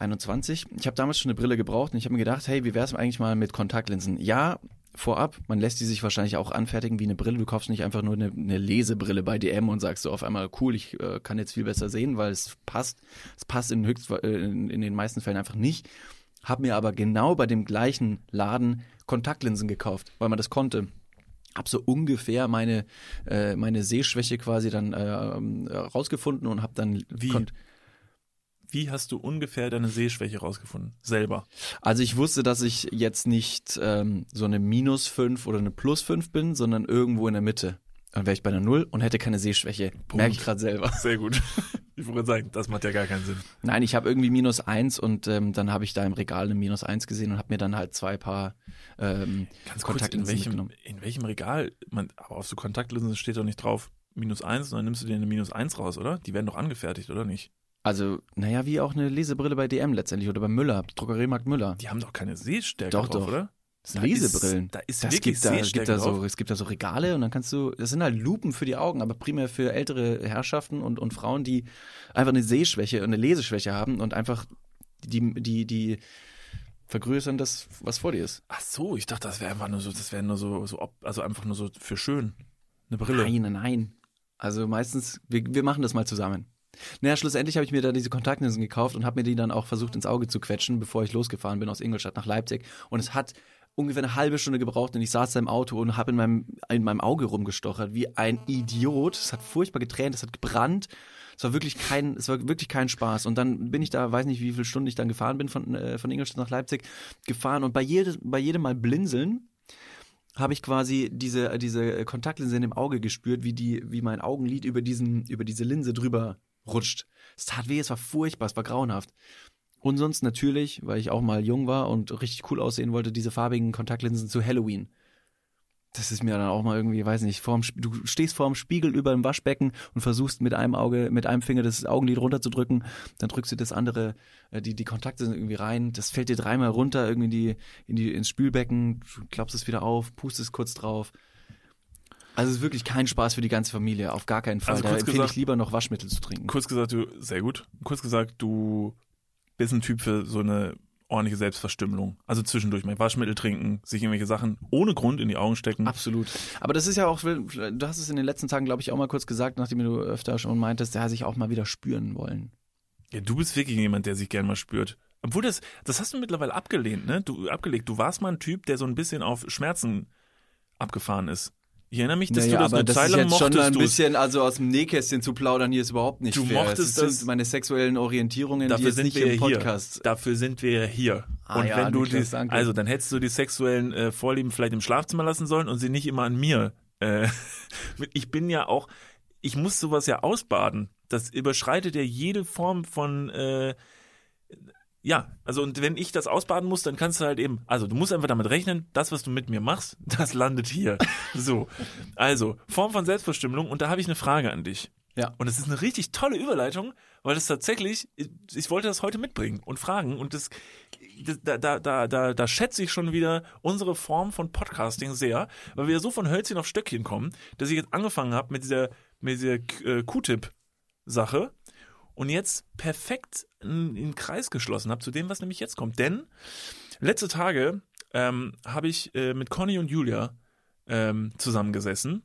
C: 21. Ich habe damals schon eine Brille gebraucht und ich habe mir gedacht, hey, wie wär's eigentlich mal mit Kontaktlinsen? Ja, vorab, man lässt die sich wahrscheinlich auch anfertigen wie eine Brille. Du kaufst nicht einfach nur eine, eine Lesebrille bei DM und sagst so auf einmal, cool, ich äh, kann jetzt viel besser sehen, weil es passt. Es passt in, höchst, äh, in, in den meisten Fällen einfach nicht. Hab mir aber genau bei dem gleichen Laden Kontaktlinsen gekauft, weil man das konnte. Hab so ungefähr meine, äh, meine Sehschwäche quasi dann äh, rausgefunden und hab dann
B: Wie? Wie hast du ungefähr deine Sehschwäche rausgefunden? Selber.
C: Also ich wusste, dass ich jetzt nicht ähm, so eine Minus 5 oder eine Plus 5 bin, sondern irgendwo in der Mitte. Dann wäre ich bei einer Null und hätte keine Sehschwäche. Merke ich gerade selber.
B: Sehr gut. Ich wollte sagen, das macht ja gar keinen Sinn.
C: Nein, ich habe irgendwie Minus 1 und ähm, dann habe ich da im Regal eine Minus 1 gesehen und habe mir dann halt zwei Paar ähm,
B: Ganz kurz, in
C: Kontaktlinsen
B: welchem,
C: mitgenommen.
B: in welchem Regal, man, aber auf so Kontaktlinsen steht doch nicht drauf minus eins, und dann nimmst du dir eine minus eins raus, oder? Die werden doch angefertigt, oder nicht?
C: Also, naja, wie auch eine Lesebrille bei DM letztendlich oder bei Müller, Drogeriemarkt Müller.
B: Die haben doch keine Sehstärke
C: Doch,
B: drauf,
C: doch.
B: oder? Da
C: Lesebrillen.
B: Ist, da ist
C: Das
B: wirklich
C: gibt da,
B: Sehstärke
C: gibt da so, es gibt da so Regale und dann kannst du, das sind halt Lupen für die Augen, aber primär für ältere Herrschaften und, und Frauen, die einfach eine Sehschwäche und eine Leseschwäche haben und einfach die, die, die vergrößern das, was vor dir ist.
B: Ach so, ich dachte, das wäre einfach nur so, das wäre nur so, so, ob- also einfach nur so für schön. Eine Brille.
C: Nein, nein, nein. Also meistens, wir, wir machen das mal zusammen. Naja, schlussendlich habe ich mir da diese Kontaktlinsen gekauft und habe mir die dann auch versucht ins Auge zu quetschen, bevor ich losgefahren bin aus Ingolstadt nach Leipzig. Und es hat ungefähr eine halbe Stunde gebraucht und ich saß da im Auto und habe in meinem, in meinem Auge rumgestochert, wie ein Idiot. Es hat furchtbar getränt, es hat gebrannt. Es war wirklich kein, es war wirklich kein Spaß. Und dann bin ich da, weiß nicht, wie viele Stunden ich dann gefahren bin von, äh, von Ingolstadt nach Leipzig, gefahren und bei, jede, bei jedem Mal blinzeln habe ich quasi diese, diese Kontaktlinse in dem Auge gespürt, wie die, wie mein Augenlid über diesen, über diese Linse drüber rutscht. Es tat weh, es war furchtbar, es war grauenhaft. Und sonst natürlich, weil ich auch mal jung war und richtig cool aussehen wollte, diese farbigen Kontaktlinsen zu Halloween. Das ist mir dann auch mal irgendwie, weiß nicht, vorm, du stehst vorm Spiegel über dem Waschbecken und versuchst mit einem Auge, mit einem Finger das Augenlid runterzudrücken, dann drückst du das andere, äh, die, die Kontakte sind irgendwie rein, das fällt dir dreimal runter irgendwie in die, in die, ins Spülbecken, du klappst es wieder auf, pustest kurz drauf. Also es ist wirklich kein Spaß für die ganze Familie, auf gar keinen Fall.
B: Also
C: da empfehle
B: gesagt-
C: ich lieber noch Waschmittel zu trinken.
B: Kurz gesagt, du, sehr gut. Kurz gesagt, du bist ein Typ für so eine ordentliche Selbstverstümmelung. Also zwischendurch mal Waschmittel trinken, sich irgendwelche Sachen ohne Grund in die Augen stecken.
C: Absolut. Aber das ist ja auch, du hast es in den letzten Tagen, glaube ich, auch mal kurz gesagt, nachdem du öfter schon meintest, der sich auch mal wieder spüren wollen.
B: Ja, du bist wirklich jemand, der sich gern mal spürt. Obwohl das, das hast du mittlerweile abgelehnt, ne? Du abgelegt. Du warst mal ein Typ, der so ein bisschen auf Schmerzen abgefahren ist. Ich erinnere mich, dass
C: naja,
B: du das
C: aber
B: eine
C: das
B: Zeit
C: ist
B: lang
C: jetzt schon
B: mochtest
C: ein bisschen, also aus dem Nähkästchen zu plaudern, hier ist überhaupt nicht
B: Du
C: fair.
B: mochtest
C: es
B: das-
C: sind meine sexuellen Orientierungen, die
B: Dafür
C: jetzt
B: sind
C: nicht
B: wir
C: im
B: ja hier.
C: Podcast.
B: Dafür sind wir ja hier.
C: Ah
B: und
C: ja,
B: wenn du
C: Niklas,
B: die,
C: danke.
B: also dann hättest du die sexuellen äh, Vorlieben vielleicht im Schlafzimmer lassen sollen und sie nicht immer an mir. Äh, ich bin ja auch, ich muss sowas ja ausbaden. Das überschreitet ja jede Form von äh, ja, also und wenn ich das ausbaden muss, dann kannst du halt eben, also du musst einfach damit rechnen, das, was du mit mir machst, das landet hier. So, also Form von Selbstbestimmung und da habe ich eine Frage an dich.
C: Ja.
B: Und es ist eine richtig tolle Überleitung, weil das tatsächlich, ich wollte das heute mitbringen und fragen und das, das da, da, da, da, da schätze ich schon wieder unsere Form von Podcasting sehr, weil wir so von Hölzchen auf Stöckchen kommen, dass ich jetzt angefangen habe mit dieser, mit dieser äh, Q-Tip-Sache und jetzt perfekt einen, Kreis geschlossen habe zu dem, was nämlich jetzt kommt. Denn letzte Tage ähm, habe ich äh, mit Conny und Julia ähm, zusammengesessen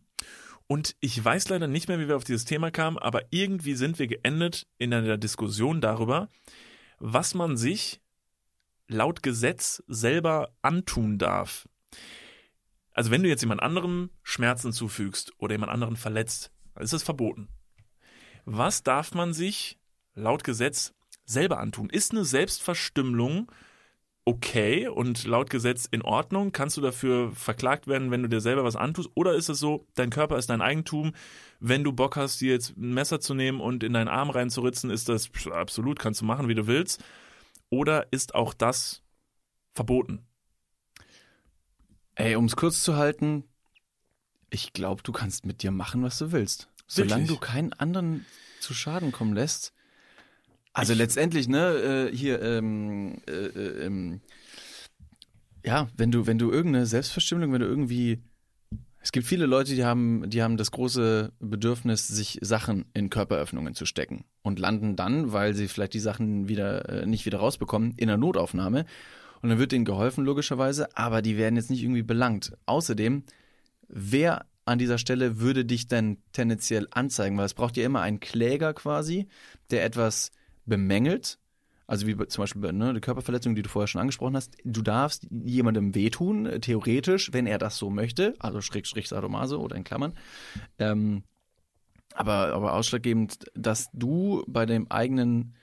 B: und ich weiß leider nicht mehr, wie wir auf dieses Thema kamen, aber irgendwie sind wir geendet in einer Diskussion darüber, was man sich laut Gesetz selber antun darf. Also wenn du jetzt jemand anderem Schmerzen zufügst oder jemand anderen verletzt, ist das verboten. Was darf man sich laut Gesetz selber antun? Ist eine Selbstverstümmelung okay und laut Gesetz in Ordnung? Kannst du dafür verklagt werden, wenn du dir selber was antust? Oder ist es so, dein Körper ist dein Eigentum? Wenn du Bock hast, dir jetzt ein Messer zu nehmen und in deinen Arm reinzuritzen, ist das absolut, kannst du machen, wie du willst. Oder ist auch das verboten?
C: Ey, um es kurz zu halten, ich glaube, du kannst mit dir machen, was du willst. Solange
B: Wirklich?
C: du keinen anderen zu Schaden kommen lässt. Also letztendlich, ne, äh, hier, ähm, äh, äh, ähm, ja, wenn du, wenn du irgendeine Selbstverstümmelung, wenn du irgendwie, es gibt viele Leute, die haben, die haben das große Bedürfnis, sich Sachen in Körperöffnungen zu stecken und landen dann, weil sie vielleicht die Sachen wieder äh, nicht wieder rausbekommen, in einer Notaufnahme. Und dann wird denen geholfen, logischerweise, aber die werden jetzt nicht irgendwie belangt. Außerdem, wer an dieser Stelle würde dich denn tendenziell anzeigen? Weil es braucht ja immer einen Kläger quasi, der etwas bemängelt. Also wie zum Beispiel ne, die Körperverletzung, die du vorher schon angesprochen hast. Du darfst jemandem wehtun, äh, theoretisch, wenn er das so möchte. Also Schrägstrich Sadomaso oder in Klammern. Ähm, aber, aber ausschlaggebend, dass du bei dem eigenen,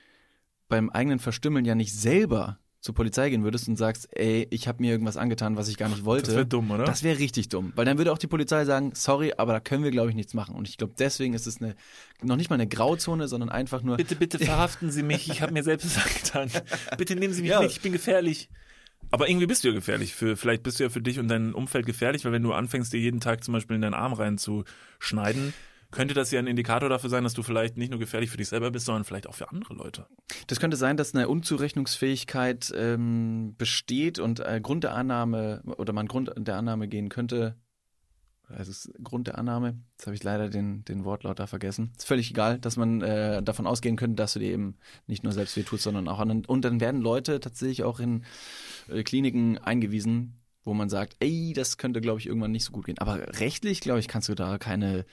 C: beim eigenen Verstümmeln ja nicht selber zur Polizei gehen würdest und sagst, ey, ich habe mir irgendwas angetan, was ich gar nicht wollte.
B: Das wäre dumm, oder?
C: Das wäre richtig dumm, weil dann würde auch die Polizei sagen, sorry, aber da können wir, glaube ich, nichts machen. Und ich glaube, deswegen ist es eine, noch nicht mal eine Grauzone, sondern einfach nur,
B: Bitte, bitte verhaften Sie mich. Ich habe mir selbst was angetan. Bitte nehmen Sie mich
C: Ja.
B: mit. Ich bin gefährlich. Aber irgendwie bist du ja gefährlich. Für, vielleicht bist du ja für dich und dein Umfeld gefährlich, weil wenn du anfängst, dir jeden Tag zum Beispiel in deinen Arm reinzuschneiden, könnte das ja ein Indikator dafür sein, dass du vielleicht nicht nur gefährlich für dich selber bist, sondern vielleicht auch für andere Leute.
C: das könnte sein, dass eine Unzurechnungsfähigkeit ähm, besteht und äh, Grund der Annahme oder man Grund der Annahme gehen könnte, also Grund der Annahme, jetzt habe ich leider den, den Wortlaut da vergessen. Ist völlig egal, dass man äh, davon ausgehen könnte, dass du dir eben nicht nur selbst weh tust, sondern auch anderen. Und dann werden Leute tatsächlich auch in äh, Kliniken eingewiesen, wo man sagt, ey, das könnte, glaube ich, irgendwann nicht so gut gehen. Aber rechtlich, glaube ich, kannst du da keine,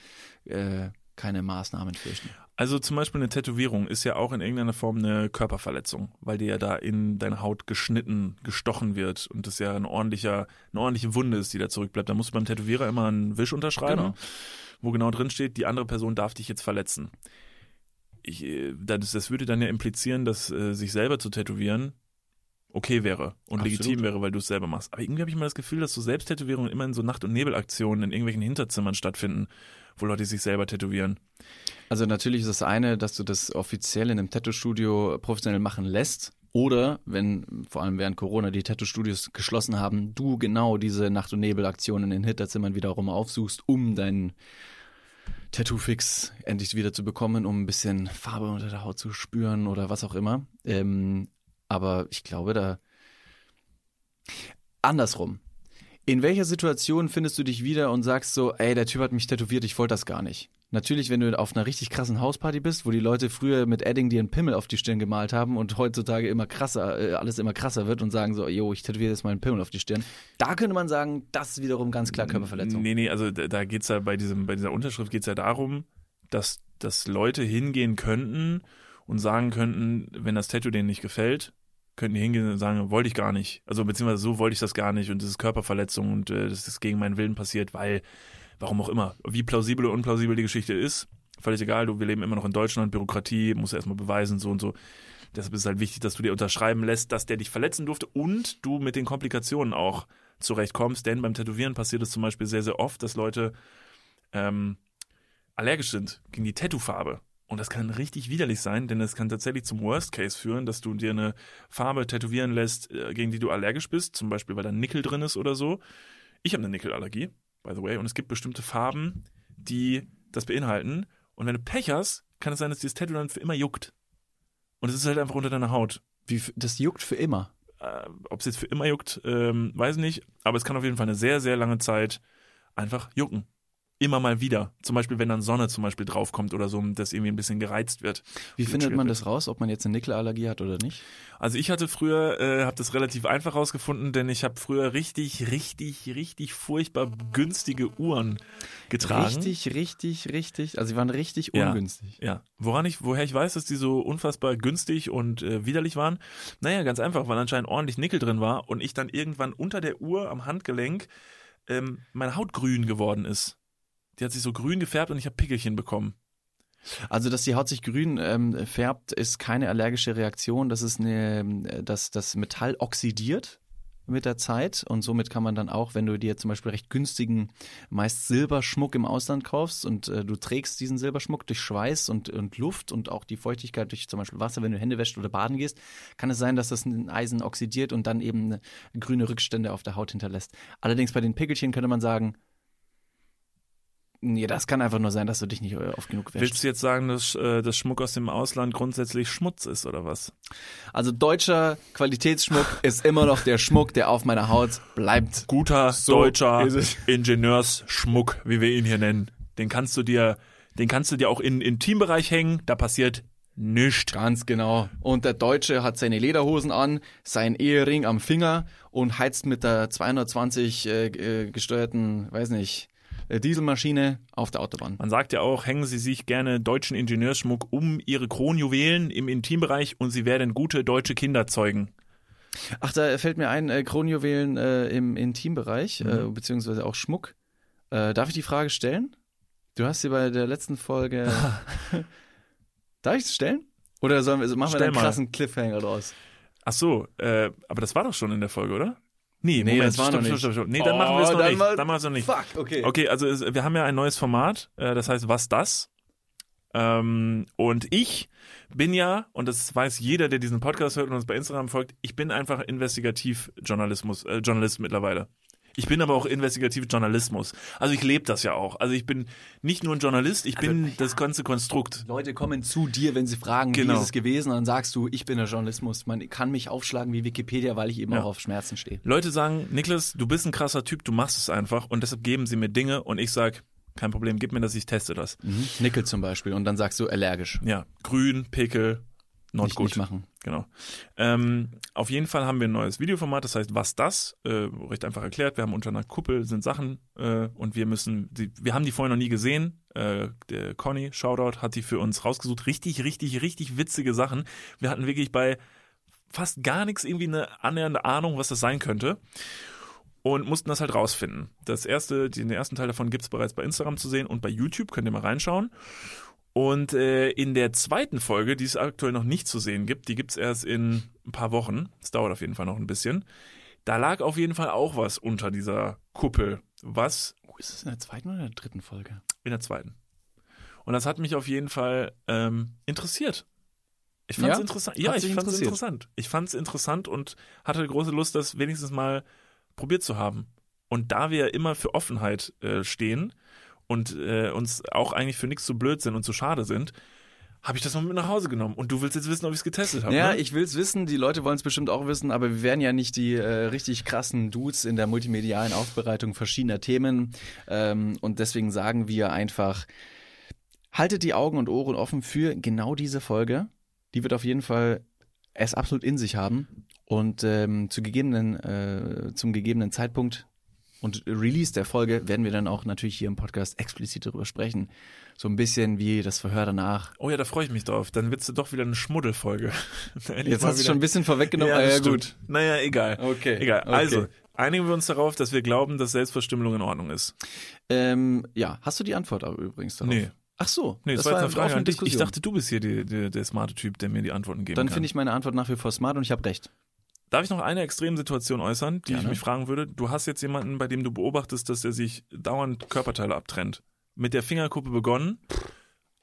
C: äh, keine Maßnahmen fürchten.
B: Also zum Beispiel eine Tätowierung ist ja auch in irgendeiner Form eine Körperverletzung, weil dir ja da in deine Haut geschnitten, gestochen wird und das ja ein ordentlicher, eine ordentliche Wunde ist, die da zurückbleibt. Da musst du beim Tätowierer immer einen Wisch unterschreiben,
C: Genau.
B: wo genau drin steht, die andere Person darf dich jetzt verletzen. Ich, äh, das, das würde dann ja implizieren, dass äh, sich selber zu tätowieren okay wäre und
C: Absolut.
B: legitim wäre, weil du es selber machst. Aber irgendwie habe ich mal das Gefühl, dass so Selbsttätowierungen immer in so Nacht- und Nebelaktionen in irgendwelchen Hinterzimmern stattfinden, wo Leute sich selber tätowieren.
C: Also natürlich ist das eine, dass du das offiziell in einem Tattoo-Studio professionell machen lässt. Oder wenn, vor allem während Corona, die Tattoo-Studios geschlossen haben, du genau diese Nacht- und Nebel-Aktionen in Hinterzimmern wiederum aufsuchst, um deinen Tattoo-Fix endlich wieder zu bekommen, um ein bisschen Farbe unter der Haut zu spüren oder was auch immer. Ähm, aber ich glaube, da andersrum. In welcher Situation findest du dich wieder und sagst so, ey, der Typ hat mich tätowiert, ich wollte das gar nicht? Natürlich, wenn du auf einer richtig krassen Hausparty bist, wo die Leute früher mit Edding dir einen Pimmel auf die Stirn gemalt haben und heutzutage immer krasser, äh, alles immer krasser wird und sagen so, yo, ich tätowiere jetzt mal einen Pimmel auf die Stirn. Da könnte man sagen, das ist wiederum ganz klar Körperverletzung.
B: Nee, nee, also da, da geht's ja bei diesem, bei dieser Unterschrift geht's ja darum, dass, dass Leute hingehen könnten und sagen könnten, wenn das Tattoo denen nicht gefällt, könnten die hingehen und sagen, wollte ich gar nicht. Also beziehungsweise so wollte ich das gar nicht und das ist Körperverletzung und äh, das ist gegen meinen Willen passiert, weil, warum auch immer, wie plausibel oder unplausibel die Geschichte ist, völlig egal, du, wir leben immer noch in Deutschland, Bürokratie, muss erstmal beweisen, so und so. Deshalb ist es halt wichtig, dass du dir unterschreiben lässt, dass der dich verletzen durfte und du mit den Komplikationen auch zurechtkommst, denn beim Tätowieren passiert es zum Beispiel sehr, sehr oft, dass Leute ähm, allergisch sind gegen die Tattoofarbe. Und das kann richtig widerlich sein, denn es kann tatsächlich zum Worst Case führen, dass du dir eine Farbe tätowieren lässt, äh, gegen die du allergisch bist, zum Beispiel weil da Nickel drin ist oder so. Ich habe eine Nickelallergie, by the way, und es gibt bestimmte Farben, die das beinhalten. Und wenn du Pech hast, kann es sein, dass dieses Tattoo dann für immer juckt. Und es ist halt einfach unter deiner Haut.
C: Wie, das juckt für immer.
B: Äh, Ob es jetzt für immer juckt, ähm, weiß ich nicht. Aber es kann auf jeden Fall eine sehr, sehr lange Zeit einfach jucken. Immer mal wieder. Zum Beispiel, wenn dann Sonne zum Beispiel draufkommt oder so, dass irgendwie ein bisschen gereizt wird.
C: Wie findet man das raus, ob man jetzt eine Nickelallergie hat oder nicht?
B: Also ich hatte früher, äh, habe das relativ einfach rausgefunden, denn ich habe früher richtig, richtig, richtig furchtbar günstige Uhren getragen.
C: Richtig, richtig, richtig. Also sie waren richtig
B: Ja.
C: ungünstig.
B: Ja, woran ich, woher ich weiß, dass die so unfassbar günstig und äh, widerlich waren? Naja, ganz einfach, weil anscheinend ordentlich Nickel drin war und ich dann irgendwann unter der Uhr am Handgelenk ähm, meine Haut grün geworden ist. Die hat sich so grün gefärbt und ich habe Pickelchen bekommen.
C: Also, dass die Haut sich grün ähm, färbt, ist keine allergische Reaktion. Das ist eine, äh, dass das Metall oxidiert mit der Zeit und somit kann man dann auch, wenn du dir zum Beispiel recht günstigen, meist Silberschmuck im Ausland kaufst und äh, du trägst diesen Silberschmuck durch Schweiß und, und Luft und auch die Feuchtigkeit durch zum Beispiel Wasser, wenn du Hände wäschst oder baden gehst, kann es sein, dass das Eisen oxidiert und dann eben grüne Rückstände auf der Haut hinterlässt. Allerdings bei den Pickelchen könnte man sagen, nee, das kann einfach nur sein, dass du dich nicht äh, oft genug wäschst.
B: Willst du jetzt sagen, dass, äh, dass Schmuck aus dem Ausland grundsätzlich Schmutz ist oder was?
C: Also deutscher Qualitätsschmuck ist immer noch der Schmuck, der auf meiner Haut bleibt.
B: Guter
C: So
B: deutscher. Ingenieursschmuck, wie wir ihn hier nennen. Den kannst du dir, den kannst du dir auch in Intimbereich hängen, da passiert nichts.
C: Ganz genau. Und der Deutsche hat seine Lederhosen an, seinen Ehering am Finger und heizt mit der 220 äh, äh, gesteuerten, weiß nicht, Dieselmaschine auf der Autobahn.
B: Man sagt ja auch, hängen Sie sich gerne deutschen Ingenieursschmuck um Ihre Kronjuwelen im Intimbereich und Sie werden gute deutsche Kinder zeugen.
C: Ach, da fällt mir ein, äh, Kronjuwelen äh, im Intimbereich, äh,
B: Mhm.
C: beziehungsweise auch Schmuck. Äh, darf ich die Frage stellen? Du hast sie bei der letzten Folge. darf ich es stellen? Oder sollen wir, also machen wir
B: Stell
C: einen
B: mal.
C: krassen Cliffhanger draus?
B: Ach so, äh, aber das war doch schon in der Folge, oder? Nee,
C: Nee,
B: Moment,
C: das war
B: stopp,
C: noch nicht.
B: stopp, stopp. Nee, dann
C: Oh,
B: machen wir es noch nicht.
C: mal-
B: Dann machen wir es noch nicht.
C: Fuck, okay.
B: Okay, also es, wir haben ja ein neues Format, äh, das heißt Was das? Ähm, und ich bin ja, und das weiß jeder, der diesen Podcast hört und uns bei Instagram folgt, ich bin einfach Investigativjournalismus, äh, Journalist mittlerweile. Ich bin aber auch Investigativjournalismus. Also ich lebe das ja auch. Also ich bin nicht nur ein Journalist, ich bin das ganze Konstrukt.
C: Leute kommen zu dir, wenn sie fragen, wie
B: Genau.
C: ist es gewesen, und dann sagst du, ich bin der Journalismus. Man kann mich aufschlagen wie Wikipedia, weil ich eben
B: Ja.
C: auch auf Schmerzen stehe.
B: Leute sagen, Niklas, du bist ein krasser Typ, du machst es einfach und deshalb geben sie mir Dinge und ich sag, kein Problem, gib mir das, ich teste das.
C: Nickel zum Beispiel und dann sagst du allergisch.
B: Ja, grün, Pickel, not
C: nicht,
B: gut.
C: nicht machen.
B: Genau. Ähm, auf jeden Fall haben wir ein neues Videoformat, das heißt, was das? Äh, recht einfach erklärt. Wir haben unter einer Kuppel sind Sachen äh, und wir müssen, die, wir haben die vorher noch nie gesehen. Äh, der Conny, Shoutout, hat die für uns rausgesucht. Richtig, richtig, richtig witzige Sachen. Wir hatten wirklich bei fast gar nichts irgendwie eine annähernde Ahnung, was das sein könnte. Und mussten das halt rausfinden. Das erste, den ersten Teil davon gibt's bereits bei Instagram zu sehen und bei YouTube, könnt ihr mal reinschauen. Und äh, in der zweiten Folge, die es aktuell noch nicht zu sehen gibt, die gibt's erst in ein paar Wochen, es dauert auf jeden Fall noch ein bisschen, da lag auf jeden Fall auch was unter dieser Kuppel. Was
C: Oh, ist das in der zweiten oder in der dritten Folge?
B: in der zweiten. Und das hat mich auf jeden Fall ähm, interessiert. Ich fand es
C: Ja?
B: interessant. Ja,
C: Hat
B: ich fand es interessant. Ich fand es interessant und hatte große Lust, das wenigstens mal probiert zu haben. Und da wir ja immer für Offenheit äh, stehen und äh, uns auch eigentlich für nichts zu blöd sind und zu schade sind, habe ich das mal mit nach Hause genommen. Und du willst jetzt wissen, ob ich es getestet habe.
C: Ja,
B: ne?
C: ich will's wissen, die Leute wollen es bestimmt auch wissen, aber wir werden ja nicht die äh, richtig krassen Dudes in der multimedialen Aufbereitung verschiedener Themen. Ähm, und deswegen sagen wir einfach, haltet die Augen und Ohren offen für genau diese Folge. Die wird auf jeden Fall es absolut in sich haben. Und ähm, zu gegebenen, äh, zum gegebenen Zeitpunkt und Release der Folge werden wir dann auch natürlich hier im Podcast explizit darüber sprechen. So ein bisschen wie das Verhör danach.
B: Oh ja, da freue ich mich drauf. Dann wird's doch wieder eine Schmuddelfolge.
C: Jetzt hast du schon ein bisschen vorweggenommen.
B: Ja,
C: Ah,
B: das
C: ja gut.
B: Naja, egal.
C: Okay,
B: Egal.
C: okay.
B: Also, einigen wir uns darauf, dass wir glauben, dass Selbstverstümmelung in Ordnung ist.
C: Ähm, ja, hast du die Antwort aber übrigens darauf?
B: Nee.
C: Ach so,
B: Nee, das, war jetzt eine Frage an dich. Ich dachte, du bist hier die, die, der smarte Typ, der mir die Antworten geben
C: Dann
B: kann.
C: finde ich meine Antwort nach wie vor smart und ich habe recht.
B: Darf ich noch eine Extremsituation äußern, die ich
C: Gerne.
B: mich fragen würde? Du hast jetzt jemanden, bei dem du beobachtest, dass er sich dauernd Körperteile abtrennt. Mit der Fingerkuppe begonnen.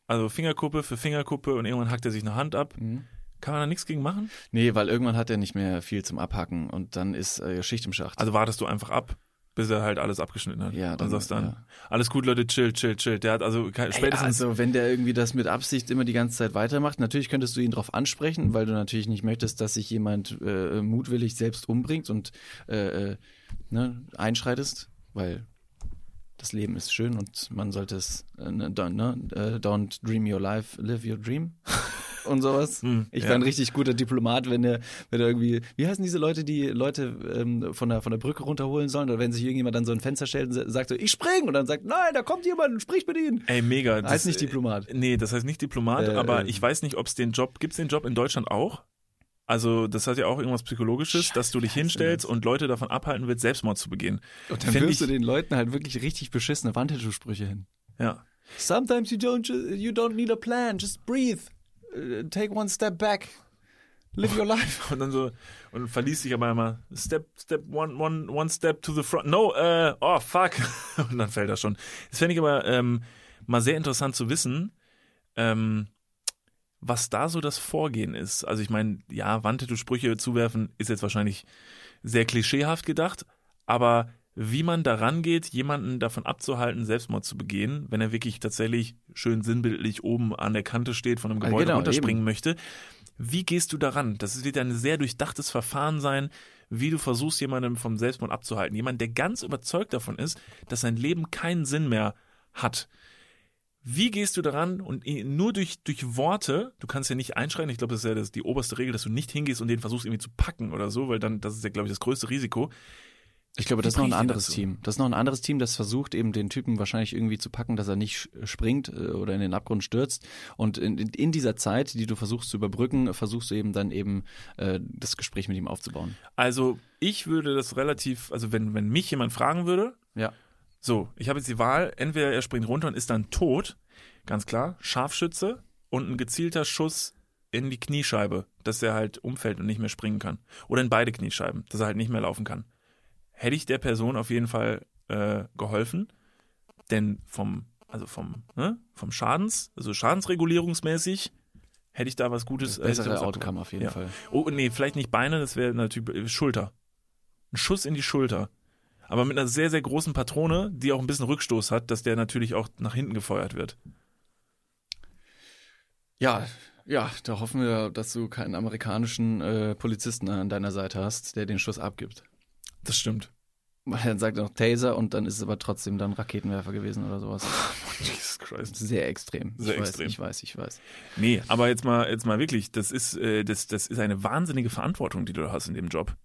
B: Also Fingerkuppe für Fingerkuppe und irgendwann hackt er sich eine Hand ab.
C: Mhm.
B: Kann man da nichts gegen machen?
C: Nee, weil irgendwann hat er nicht mehr viel zum Abhacken und dann ist äh, Schicht im Schacht.
B: Also wartest du einfach ab, bis er halt alles abgeschnitten hat.
C: Ja,
B: und
C: dann-
B: sagst dann,
C: ja.
B: alles gut, Leute, chill, chill, chill. Der hat also kein, spätestens
C: also wenn der irgendwie das mit Absicht immer die ganze Zeit weitermacht, natürlich könntest du ihn darauf ansprechen, weil du natürlich nicht möchtest, dass sich jemand äh, mutwillig selbst umbringt und äh, äh, ne, einschreitest, weil das Leben ist schön und man sollte es äh, ne, don't, ne, äh, don't dream your life, live your dream und sowas.
B: Hm,
C: ich
B: ja.
C: ein richtig guter Diplomat, wenn der, wenn irgendwie, wie heißen diese Leute, die Leute ähm, von der von der Brücke runterholen sollen oder wenn sich irgendjemand an so ein Fenster stellt und sa- sagt so, ich spring und dann sagt, nein, da kommt jemand, sprich mit ihnen.
B: Ey, mega.
C: Heißt nicht Diplomat.
B: äh, Nee, das heißt nicht Diplomat,
C: Äh,
B: aber
C: äh.
B: ich weiß nicht, ob es den Job, gibt's den Job in Deutschland auch? Also, das hat ja auch irgendwas Psychologisches, dass du dich hinstellst
C: das?
B: und Leute davon abhalten willst, Selbstmord zu begehen.
C: Und dann wirfst du den Leuten halt wirklich richtig beschissene Wandtattoo-Sprüche hin.
B: Ja.
C: Sometimes you don't, you don't need a plan, just breathe. Uh, take one step back. Live your life.
B: Und dann so, und verliest sich aber immer, step, step, one, one, one step to the front. No, äh, oh, fuck. Und dann fällt er schon. Das fände ich aber ähm, mal sehr interessant zu wissen, ähm, was da so das Vorgehen ist. Also ich meine, ja, Wandtattoo-Sprüche zuwerfen ist jetzt wahrscheinlich sehr klischeehaft gedacht, aber wie man daran geht, jemanden davon abzuhalten, Selbstmord zu begehen, wenn er wirklich tatsächlich schön sinnbildlich oben an der Kante steht, von einem Gebäude
C: genau,
B: runterspringen
C: eben.
B: möchte. Wie gehst du daran? Das wird ein sehr durchdachtes Verfahren sein, wie du versuchst, jemanden vom Selbstmord abzuhalten. Jemand, der ganz überzeugt davon ist, dass sein Leben keinen Sinn mehr hat. Wie gehst du daran und nur durch, durch Worte, du kannst ja nicht einschreien, ich glaube, das ist ja das, die oberste Regel, dass du nicht hingehst und den versuchst irgendwie zu packen oder so, weil dann, das ist ja, glaube ich, das größte Risiko.
C: Ich glaube, das ist noch ein anderes
B: dazu?
C: Team. Das ist noch ein anderes Team, das versucht eben den Typen wahrscheinlich irgendwie zu packen, dass er nicht springt äh, oder in den Abgrund stürzt. Und in, in- in dieser Zeit, die du versuchst zu überbrücken, versuchst du eben dann eben äh, das Gespräch mit ihm aufzubauen.
B: Also ich würde das relativ, also wenn, wenn mich jemand fragen würde,
C: Ja.
B: so, ich habe jetzt die Wahl, entweder er springt runter und ist dann tot, ganz klar, Scharfschütze und ein gezielter Schuss in die Kniescheibe, dass er halt umfällt und nicht mehr springen kann. Oder in beide Kniescheiben, dass er halt nicht mehr laufen kann. Hätte ich der Person auf jeden Fall äh, geholfen, denn vom, also vom, ne, vom Schadens, also schadensregulierungsmäßig, hätte ich da was Gutes. hätte ich da
C: Bessere Outcome auf jeden
B: Ja.
C: Fall.
B: Oh, nee, vielleicht nicht Beine, das wäre natürlich Schulter. Ein Schuss in die Schulter. Aber mit einer sehr, sehr großen Patrone, die auch ein bisschen Rückstoß hat, dass der natürlich auch nach hinten gefeuert wird.
C: Ja, ja, da hoffen wir, dass du keinen amerikanischen äh, Polizisten an deiner Seite hast, der den Schuss abgibt.
B: Das stimmt.
C: Weil dann sagt er noch Taser und dann ist es aber trotzdem dann Raketenwerfer gewesen oder sowas.
B: Jesus Christ.
C: Sehr extrem.
B: Sehr
C: ich
B: extrem.
C: Weiß, ich weiß, ich weiß.
B: Nee, aber jetzt mal, jetzt mal wirklich, das ist, äh, das, das ist eine wahnsinnige Verantwortung, die du da hast in dem Job.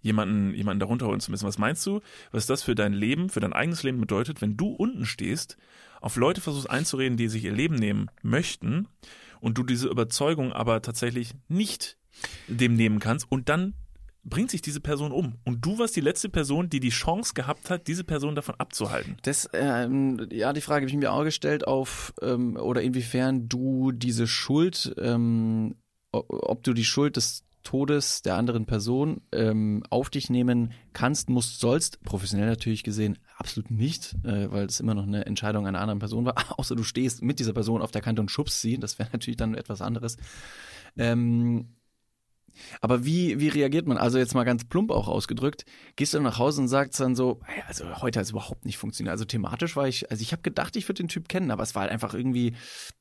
B: Jemanden, jemanden darunter holen zu müssen. Was meinst du, was das für dein Leben, für dein eigenes Leben bedeutet, wenn du unten stehst, auf Leute versuchst einzureden, die sich ihr Leben nehmen möchten und du diese Überzeugung aber tatsächlich nicht dem nehmen kannst und dann bringt sich diese Person um. Und du warst die letzte Person, die die Chance gehabt hat, diese Person davon abzuhalten.
C: Das, ähm, ja, die Frage habe ich mir auch gestellt auf, ähm, oder inwiefern du diese Schuld, ähm, ob du die Schuld des Todes der anderen Person ähm, auf dich nehmen kannst, musst, sollst, professionell natürlich gesehen, absolut nicht, äh, weil es immer noch eine Entscheidung einer anderen Person war, außer du stehst mit dieser Person auf der Kante und schubst sie, das wäre natürlich dann etwas anderes. Ähm, aber wie, wie reagiert man? Also jetzt mal ganz plump auch ausgedrückt, gehst du nach Hause und sagst dann so, "Ey, also heute hat es überhaupt nicht funktioniert. Also thematisch war ich, also ich habe gedacht, ich würde den Typ kennen, aber es war halt einfach irgendwie,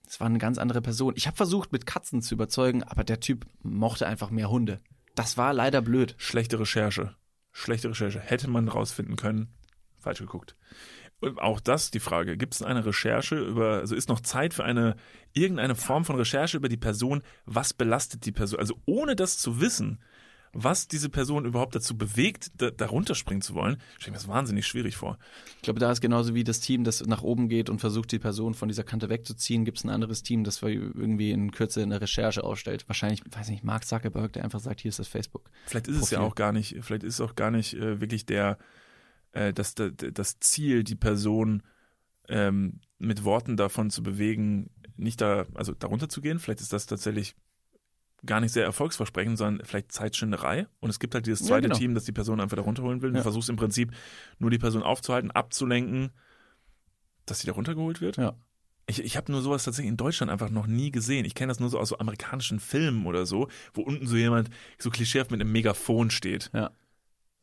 C: es war eine ganz andere Person. Ich habe versucht, mit Katzen zu überzeugen, aber der Typ mochte einfach mehr Hunde. Das war leider blöd.
B: Schlechte Recherche. Schlechte Recherche. Hätte man rausfinden können. Falsch geguckt. Auch das die Frage. Gibt es eine Recherche über, also ist noch Zeit für eine, irgendeine Form von Recherche über die Person? Was belastet die Person? Also ohne das zu wissen, was diese Person überhaupt dazu bewegt, da, darunter springen zu wollen, stelle ich mir das wahnsinnig schwierig vor.
C: Ich glaube, da ist genauso wie das Team, das nach oben geht und versucht, die Person von dieser Kante wegzuziehen, gibt es ein anderes Team, das irgendwie in Kürze eine Recherche ausstellt. Wahrscheinlich, weiß nicht, Mark Zuckerberg, der einfach sagt, hier ist das Facebook.
B: Vielleicht ist es ja auch gar nicht, vielleicht ist es auch gar nicht äh, wirklich der, äh, das, das, Ziel, die Person ähm, mit Worten davon zu bewegen, nicht da, also darunter zu gehen. Vielleicht ist das tatsächlich gar nicht sehr erfolgsversprechend, sondern vielleicht Zeitschinderei. Und es gibt halt dieses
C: Ja,
B: zweite
C: genau.
B: Team, das die Person einfach darunter holen will. Du
C: Ja.
B: versuchst im Prinzip nur die Person aufzuhalten, abzulenken, dass sie da runtergeholt wird.
C: Ja.
B: Ich, ich habe nur sowas tatsächlich in Deutschland einfach noch nie gesehen. Ich kenne das nur so aus so amerikanischen Filmen oder so, wo unten so jemand so klischeehaft mit einem Megafon steht.
C: Ja.